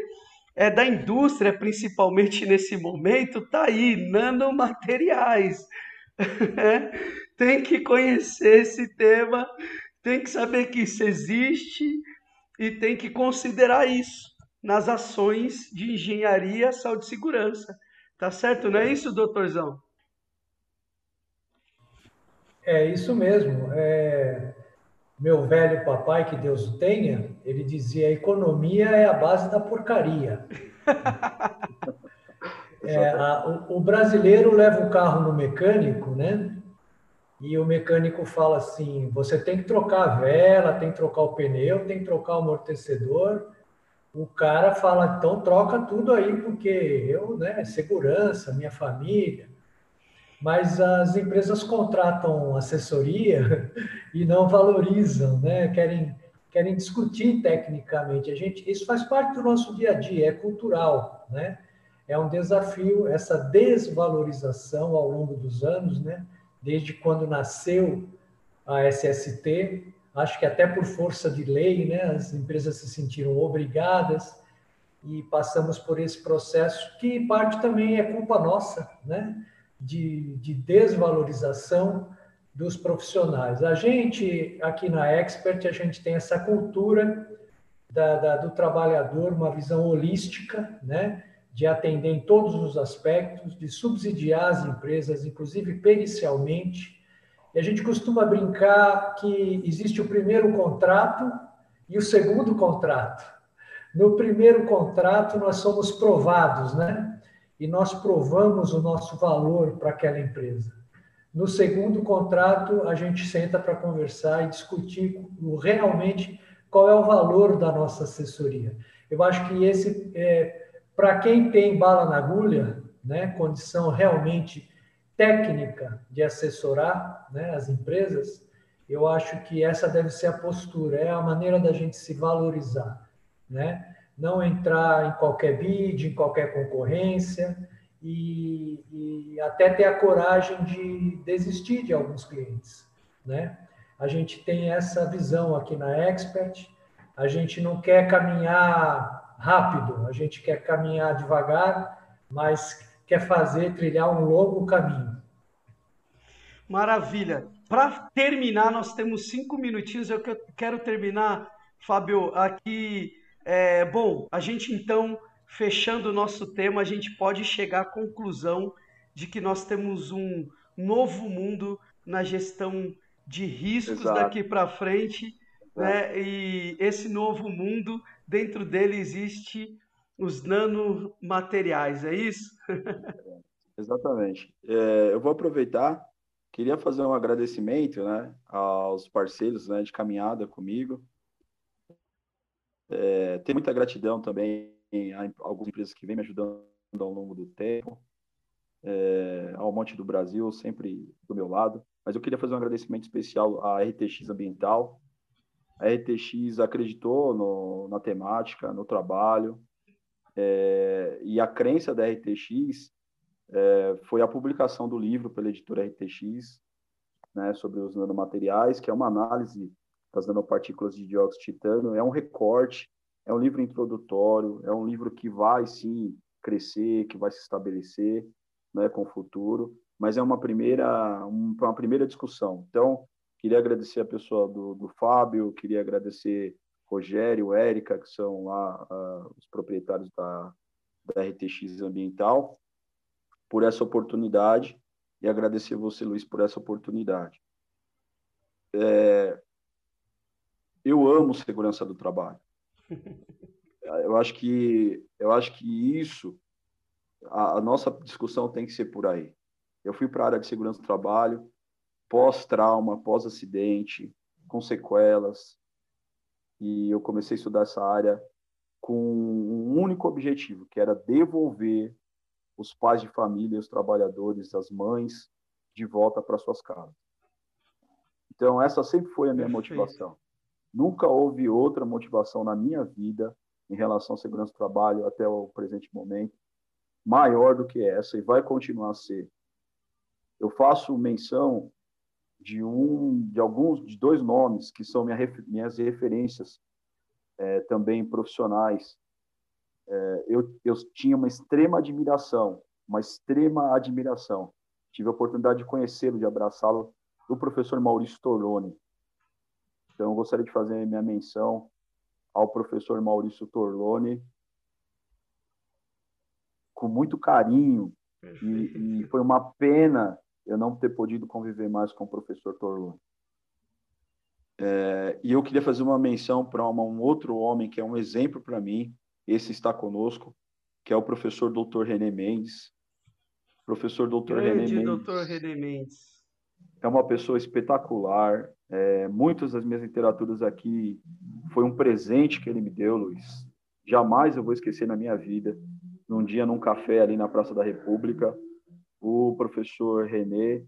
é da indústria, principalmente nesse momento, tá aí, nanomateriais. tem que conhecer esse tema, tem que saber que isso existe e tem que considerar isso nas ações de engenharia, saúde e segurança. Tá certo, não é isso, doutorzão? É isso mesmo. É... Meu velho papai, que Deus o tenha, ele dizia: a economia é a base da porcaria. é, a, o, o, brasileiro leva o carro no mecânico, né? E o mecânico fala assim: você tem que trocar a vela, tem que trocar o pneu, tem que trocar o amortecedor. O cara fala: então troca tudo aí, porque eu, né, segurança, minha família mas as empresas contratam assessoria e não valorizam, né? Querem querem discutir tecnicamente. A gente isso faz parte do nosso dia a dia, é cultural, né? É um desafio essa desvalorização ao longo dos anos, né? Desde quando nasceu a SST, acho que até por força de lei, né? As empresas se sentiram obrigadas e passamos por esse processo que parte também é culpa nossa, né? de, de desvalorização dos profissionais. A gente, aqui na Expert, a gente tem essa cultura da, da, do trabalhador, uma visão holística, né? De atender em todos os aspectos, de subsidiar as empresas, inclusive pericialmente. E a gente costuma brincar que existe o primeiro contrato e o segundo contrato. No primeiro contrato, nós somos provados, né? e nós provamos o nosso valor para aquela empresa. No segundo contrato, a gente senta para conversar e discutir realmente qual é o valor da nossa assessoria. Eu acho que esse, é, para quem tem bala na agulha, né, condição realmente técnica de assessorar né, as empresas, eu acho que essa deve ser a postura, é a maneira da gente se valorizar, né? não entrar em qualquer bid, em qualquer concorrência e, e, até ter a coragem de desistir de alguns clientes, né? A gente tem essa visão aqui na Expert. A gente não quer caminhar rápido, a gente quer caminhar devagar, mas quer fazer trilhar um longo caminho. Maravilha. Para terminar, nós temos cinco minutinhos. Eu quero terminar, Fábio, aqui é, bom, a gente então, fechando o nosso tema, a gente pode chegar à conclusão de que nós temos um novo mundo na gestão de riscos Exato. daqui para frente, né? E esse novo mundo, dentro dele existe os nanomateriais, é isso? Exatamente. É, eu vou aproveitar, queria fazer um agradecimento, né, aos parceiros né, de caminhada comigo, é, tenho muita gratidão também a algumas empresas que vêm me ajudando ao longo do tempo, é, ao Monte do Brasil, sempre do meu lado. Mas eu queria fazer um agradecimento especial à RTX Ambiental. A RTX acreditou no, na temática, no trabalho, é, e a crença da RTX é, foi a publicação do livro pela editora RTX, né, sobre os nanomateriais, que é uma análise das nanopartículas de dióxido de titânio. É um recorte, é um livro introdutório, é um livro que vai sim crescer, que vai se estabelecer né, com o futuro, mas é uma primeira, uma primeira discussão. Então, queria agradecer a pessoa do, do Fábio, queria agradecer Rogério, Érica, que são lá uh, os proprietários da, da RTX Ambiental, por essa oportunidade e agradecer você, Luiz, por essa oportunidade. É, eu amo segurança do trabalho. Eu acho que eu acho que isso a, a nossa discussão tem que ser por aí. Eu fui para a área de segurança do trabalho, pós-trauma, pós-acidente, com sequelas, e eu comecei a estudar essa área com um único objetivo, que era devolver os pais de família, os trabalhadores, as mães de volta para suas casas. Então, essa sempre foi a minha Perfeito. motivação. Nunca houve outra motivação na minha vida em relação à segurança do trabalho até o presente momento maior do que essa e vai continuar a ser. Eu faço menção de um, de alguns, de dois nomes que são minha, minhas referências é, também profissionais. É, eu, eu tinha uma extrema admiração, uma extrema admiração. Tive a oportunidade de conhecê-lo, de abraçá-lo, do professor Maurício Torlone. Então, eu gostaria de fazer minha menção ao professor Maurício Torlone com muito carinho e, e, foi uma pena eu não ter podido conviver mais com o professor Torlone. É, e eu queria fazer uma menção para um outro homem que é um exemplo para mim, esse está conosco, que é o professor Dr. René Mendes. Professor Dr. René Mendes. Dr. René Mendes. É uma pessoa espetacular. É, muitas das minhas literaturas aqui foi um presente que ele me deu, Luiz. Jamais eu vou esquecer na minha vida. Num dia, num café ali na Praça da República, o professor René,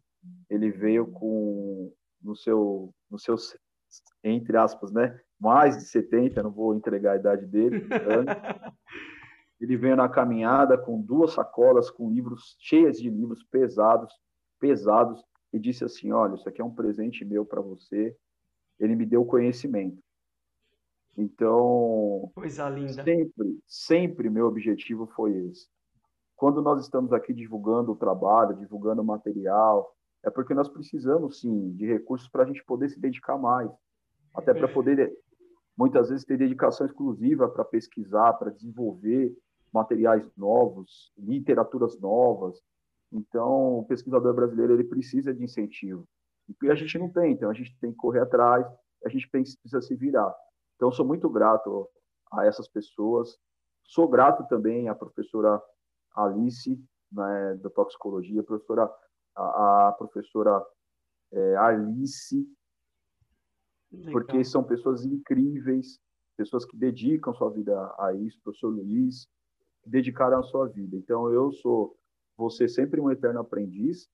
ele veio com no seu, no seu entre aspas, né, mais de 70, não vou entregar a idade dele, ele veio na caminhada com duas sacolas com livros cheias de livros pesados, pesados, e disse assim: "Olha, isso aqui é um presente meu para você". Ele me deu conhecimento. Então, coisa linda. Sempre, sempre meu objetivo foi esse. Quando nós estamos aqui divulgando o trabalho, divulgando o material, é porque nós precisamos sim de recursos para a gente poder se dedicar mais, até para poder muitas vezes ter dedicação exclusiva para pesquisar, para desenvolver materiais novos, literaturas novas. Então, o pesquisador brasileiro ele precisa de incentivo. E a gente não tem, então a gente tem que correr atrás, a gente precisa se virar. Então, sou muito grato a essas pessoas. Sou grato também à professora Alice, né, da toxicologia, a professora, a, a professora é, Alice, Legal. porque são pessoas incríveis, pessoas que dedicam sua vida a isso, professor Luiz, que dedicaram a sua vida. Então, eu sou, você sempre um eterno aprendiz,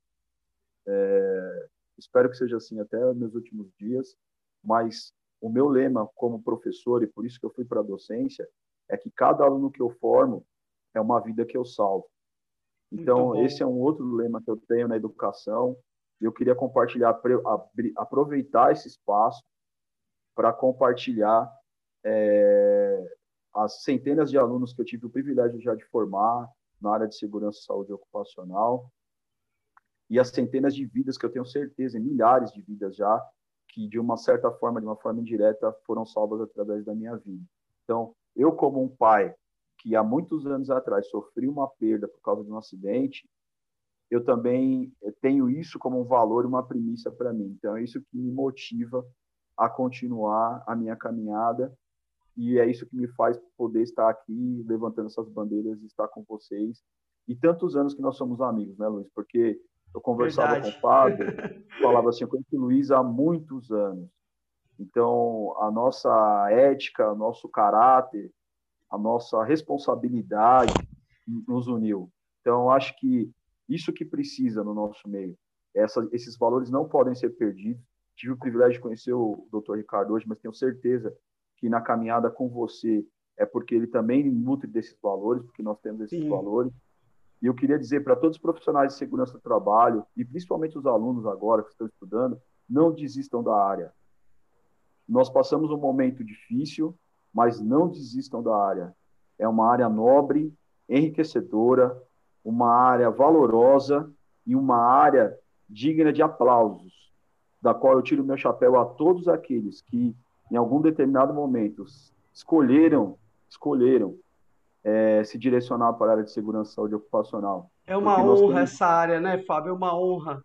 é, espero que seja assim até meus últimos dias, mas o meu lema como professor, e por isso que eu fui para a docência, é que cada aluno que eu formo é uma vida que eu salvo. Então, esse é um outro lema que eu tenho na educação. Eu queria compartilhar, aproveitar esse espaço para compartilhar é, as centenas de alunos que eu tive o privilégio já de formar na área de segurança e saúde ocupacional e as centenas de vidas que eu tenho certeza, milhares de vidas já, que de uma certa forma, de uma forma indireta, foram salvas através da minha vida. Então, eu como um pai que há muitos anos atrás sofri uma perda por causa de um acidente, eu também tenho isso como um valor e uma primícia para mim. Então, é isso que me motiva a continuar a minha caminhada e é isso que me faz poder estar aqui levantando essas bandeiras e estar com vocês. E tantos anos que nós somos amigos, né, Luiz? Porque eu conversava Verdade. com o Fábio, falava assim, eu conheço o Luiz há muitos anos. Então, a nossa ética, o nosso caráter, a nossa responsabilidade nos uniu. Então, acho que isso que precisa no nosso meio. Essa, esses valores não podem ser perdidos. Tive o privilégio de conhecer o Dr. Ricardo hoje, mas tenho certeza que na caminhada com você é porque ele também nutre desses valores, porque nós temos esses Sim. valores. E eu queria dizer para todos os profissionais de segurança do trabalho, e principalmente os alunos agora que estão estudando, não desistam da área. Nós passamos um momento difícil, mas não desistam da área. É uma área nobre, enriquecedora, uma área valorosa e uma área digna de aplausos, da qual eu tiro meu chapéu a todos aqueles que, em algum determinado momento, escolheram, escolheram é, se direcionar para a área de segurança e saúde ocupacional. É uma honra temos... essa área, né, Fábio? É uma honra.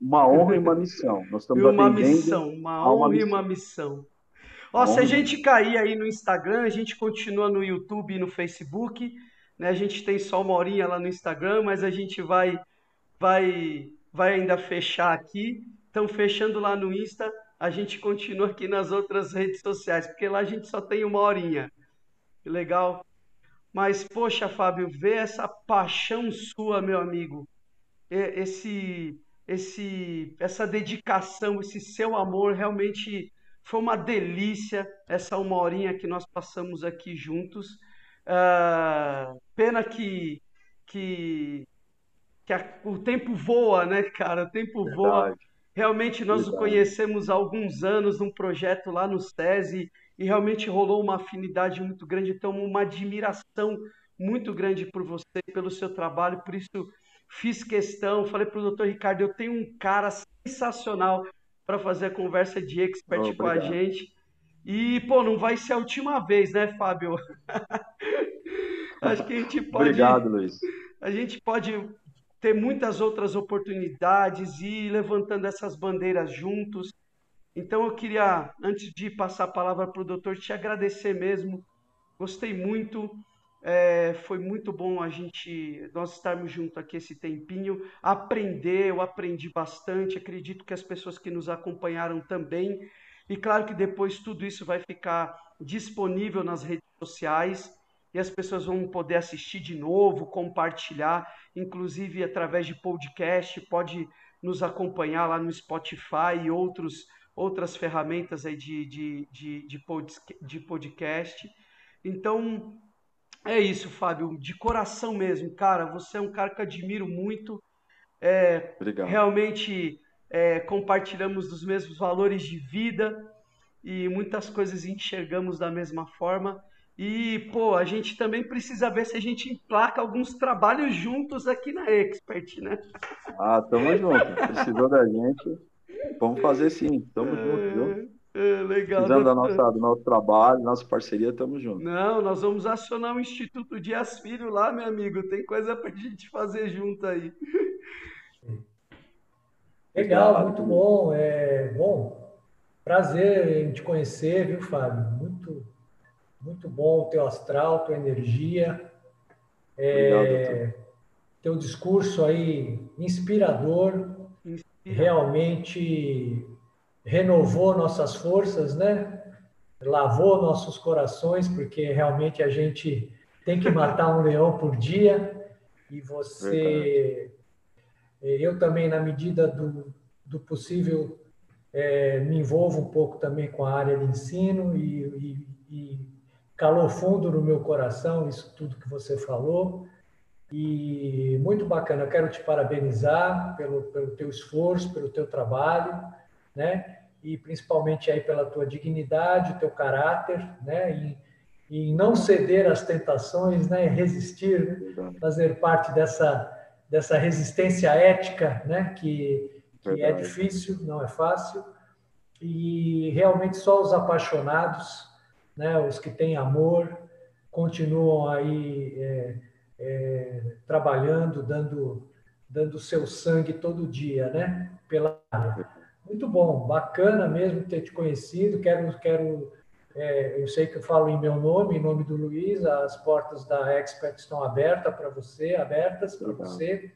Uma honra e uma missão. Nós estamos e uma missão, uma honra uma e uma missão. Ó, se a gente cair aí no Instagram, a gente continua no YouTube e no Facebook. Né? A gente tem só uma horinha lá no Instagram, mas a gente vai, vai, vai ainda fechar aqui. Então, fechando lá no Insta, a gente continua aqui nas outras redes sociais, porque lá a gente só tem uma horinha. Que legal. Mas, poxa, Fábio, ver essa paixão sua, meu amigo, esse, esse, essa dedicação, esse seu amor. Realmente foi uma delícia essa uma horinha que nós passamos aqui juntos. Uh, pena que, que, que a, o tempo voa, né, cara? O tempo Verdade. voa. Realmente nós Verdade. o conhecemos há alguns anos num projeto lá no SESI e realmente rolou uma afinidade muito grande, então uma admiração muito grande por você, pelo seu trabalho, por isso fiz questão, falei para o doutor Ricardo, eu tenho um cara sensacional para fazer a conversa de expert com a gente. E, pô, não vai ser a última vez, né, Fábio? Acho que a gente pode. Obrigado, Luiz. A gente pode ter muitas outras oportunidades e ir levantando essas bandeiras juntos. Então eu queria, antes de passar a palavra para o doutor, te agradecer mesmo. Gostei muito. É, foi muito bom a gente, nós estarmos juntos aqui esse tempinho, aprender, eu aprendi bastante, acredito que as pessoas que nos acompanharam também, e claro que depois tudo isso vai ficar disponível nas redes sociais, e as pessoas vão poder assistir de novo, compartilhar, inclusive através de podcast, pode nos acompanhar lá no Spotify e outros, outras ferramentas aí de, de, de, de podcast. Então, é isso, Fábio, de coração mesmo, cara. Você é um cara que admiro muito. É, Obrigado. Realmente é, compartilhamos dos mesmos valores de vida e muitas coisas enxergamos da mesma forma. E, pô, a gente também precisa ver se a gente emplaca alguns trabalhos juntos aqui na Expert, né? Ah, tamo junto. Precisou da gente. Vamos fazer sim. Tamo é... junto, viu? É, legal. Precisando da nossa, do nosso trabalho, nossa parceria, estamos juntos. Não, nós vamos acionar o Instituto Dias Filho lá, meu amigo. Tem coisa para a gente fazer junto aí. Legal, muito bom. É, bom, prazer em te conhecer, viu, Fábio? Muito, muito bom o teu astral, tua energia. É, Obrigado, teu discurso aí inspirador. Inspira. Realmente renovou nossas forças, né? Lavou nossos corações, porque realmente a gente tem que matar um leão por dia. E você, Verdade. eu também, na medida do, do possível, é, me envolvo um pouco também com a área de ensino e, e, e calou fundo no meu coração isso tudo que você falou. E muito bacana, eu quero te parabenizar pelo, pelo teu esforço, pelo teu trabalho, né? e principalmente aí pela tua dignidade, o teu caráter, né? E, e não ceder às tentações, né? resistir, fazer parte dessa dessa resistência ética, né? Que, que é difícil, não é fácil. E realmente só os apaixonados, né? Os que têm amor, continuam aí é, é, trabalhando, dando dando o seu sangue todo dia, né? Pela área. Muito bom, bacana mesmo ter te conhecido. Quero, quero é, eu sei que eu falo em meu nome, em nome do Luiz, as portas da Expert estão abertas para você, abertas para você.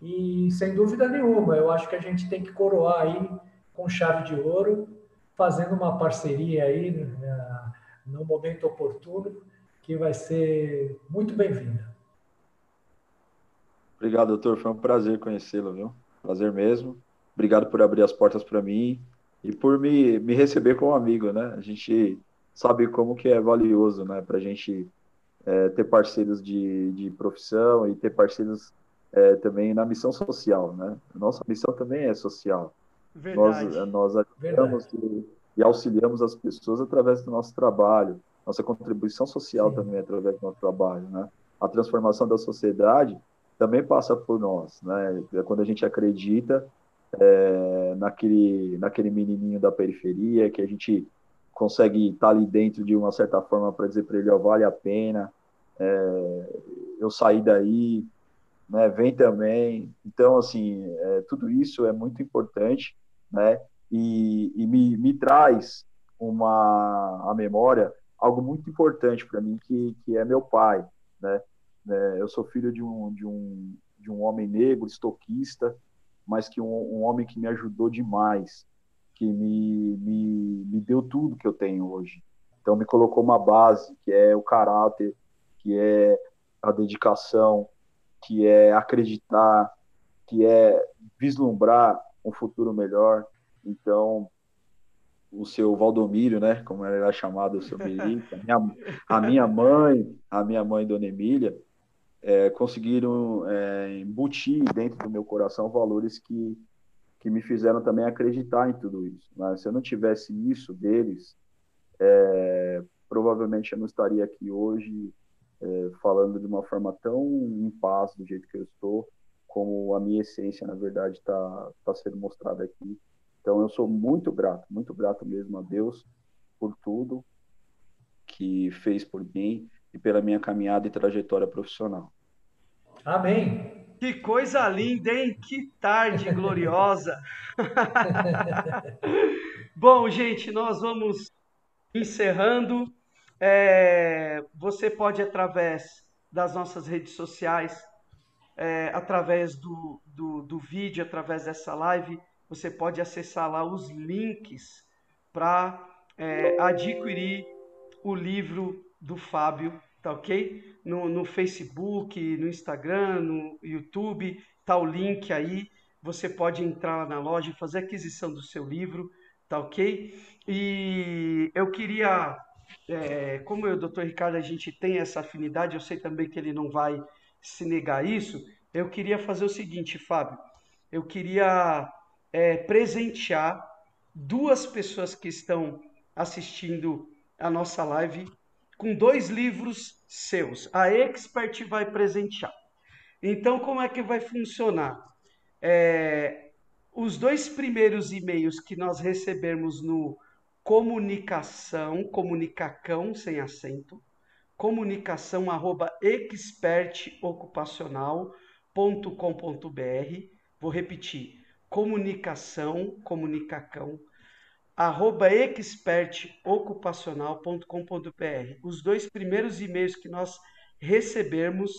E sem dúvida nenhuma, eu acho que a gente tem que coroar aí com chave de ouro, fazendo uma parceria aí né, no momento oportuno, que vai ser muito bem-vinda. Obrigado, doutor. Foi um prazer conhecê-lo, viu? Prazer mesmo. Obrigado por abrir as portas para mim e por me, me receber como amigo, né? A gente sabe como que é valioso, né? Para a gente é, ter parceiros de, de profissão e ter parceiros é, também na missão social, né? Nossa missão também é social. Verdade. Nós, nós ajudamos e, e, auxiliamos as pessoas através do nosso trabalho. Nossa contribuição social Sim. também é através do nosso trabalho, né? A transformação da sociedade também passa por nós, né? É quando a gente acredita é, naquele, naquele menininho da periferia, que a gente consegue estar ali dentro de uma certa forma para dizer para ele, ó, vale a pena, é, eu saí daí, né, vem também. Então, assim, é, tudo isso é muito importante, né, e, e me, me traz uma a memória algo muito importante para mim que, que é meu pai, né? É, eu sou filho de um, de um de um homem negro, estoquista, mas que um, um homem que me ajudou demais, que me, me, me deu tudo que eu tenho hoje. Então, me colocou uma base, que é o caráter, que é a dedicação, que é acreditar, que é vislumbrar um futuro melhor. Então, o seu Valdomiro, né, como era chamado o seu Merica, a minha, a minha mãe, a minha mãe Dona Emília, é, conseguiram é, embutir dentro do meu coração valores que, que me fizeram também acreditar em tudo isso. Mas né? se eu não tivesse isso deles, é, provavelmente eu não estaria aqui hoje é, falando de uma forma tão em paz do jeito que eu estou, como a minha essência, na verdade, está tá sendo mostrada aqui. Então, eu sou muito grato, muito grato mesmo a Deus por tudo que fez por mim e pela minha caminhada e trajetória profissional. Amém. Que coisa linda, hein? Que tarde gloriosa. Bom, gente, nós vamos encerrando. É, você pode, através das nossas redes sociais, é, através do, do, do vídeo, através dessa live, você pode acessar lá os links para é, adquirir o livro do Fábio, tá ok? No, no Facebook, no Instagram, no YouTube, tá o link aí. Você pode entrar na loja e fazer aquisição do seu livro, tá ok? E eu queria é, como eu, doutor Ricardo, a gente tem essa afinidade, eu sei também que ele não vai se negar isso. Eu queria fazer o seguinte, Fábio, eu queria é, presentear duas pessoas que estão assistindo a nossa live com dois livros seus. A Expert vai presentear. Então, como é que vai funcionar? É, os dois primeiros e-mails que nós recebermos no comunicação, comunicacão sem acento, comunicação arroba expertocupacional.com.br. Vou repetir, comunicação, comunicacão, arroba expertocupacional.com.br. Os dois primeiros e-mails que nós recebermos,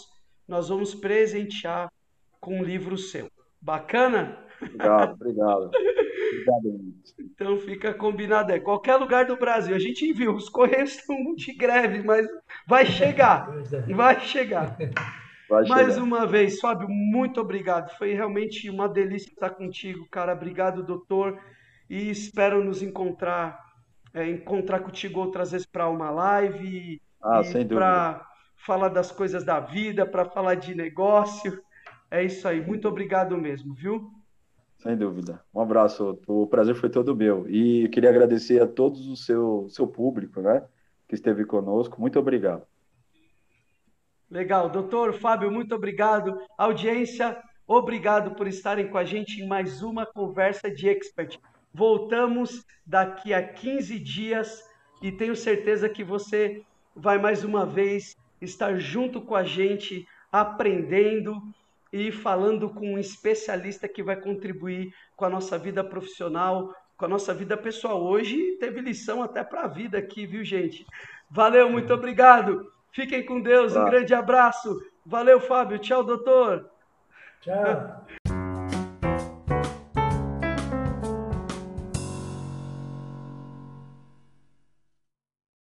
nós vamos presentear com um livro seu. Bacana? Obrigado, obrigado. Então fica combinado. É qualquer lugar do Brasil. A gente viu, os Correios estão de greve, mas vai chegar. Vai chegar. Vai Mais chegar. uma vez, Fábio, muito obrigado. Foi realmente uma delícia estar contigo, cara. Obrigado, doutor. E espero nos encontrar, é, encontrar contigo outras vezes para uma live. Ah, para falar das coisas da vida, para falar de negócio. É isso aí. Muito obrigado mesmo, viu? Sem dúvida. Um abraço. O prazer foi todo meu. E queria agradecer a todos o seu, seu público, né? Que esteve conosco. Muito obrigado. Legal. Doutor Fábio, muito obrigado. Audiência, obrigado por estarem com a gente em mais uma conversa de expert. Voltamos daqui a 15 dias e tenho certeza que você vai mais uma vez estar junto com a gente, aprendendo e falando com um especialista que vai contribuir com a nossa vida profissional, com a nossa vida pessoal. Hoje teve lição até para a vida aqui, viu, gente? Valeu, muito obrigado. Fiquem com Deus, um grande abraço. Valeu, Fábio. Tchau, doutor. Tchau.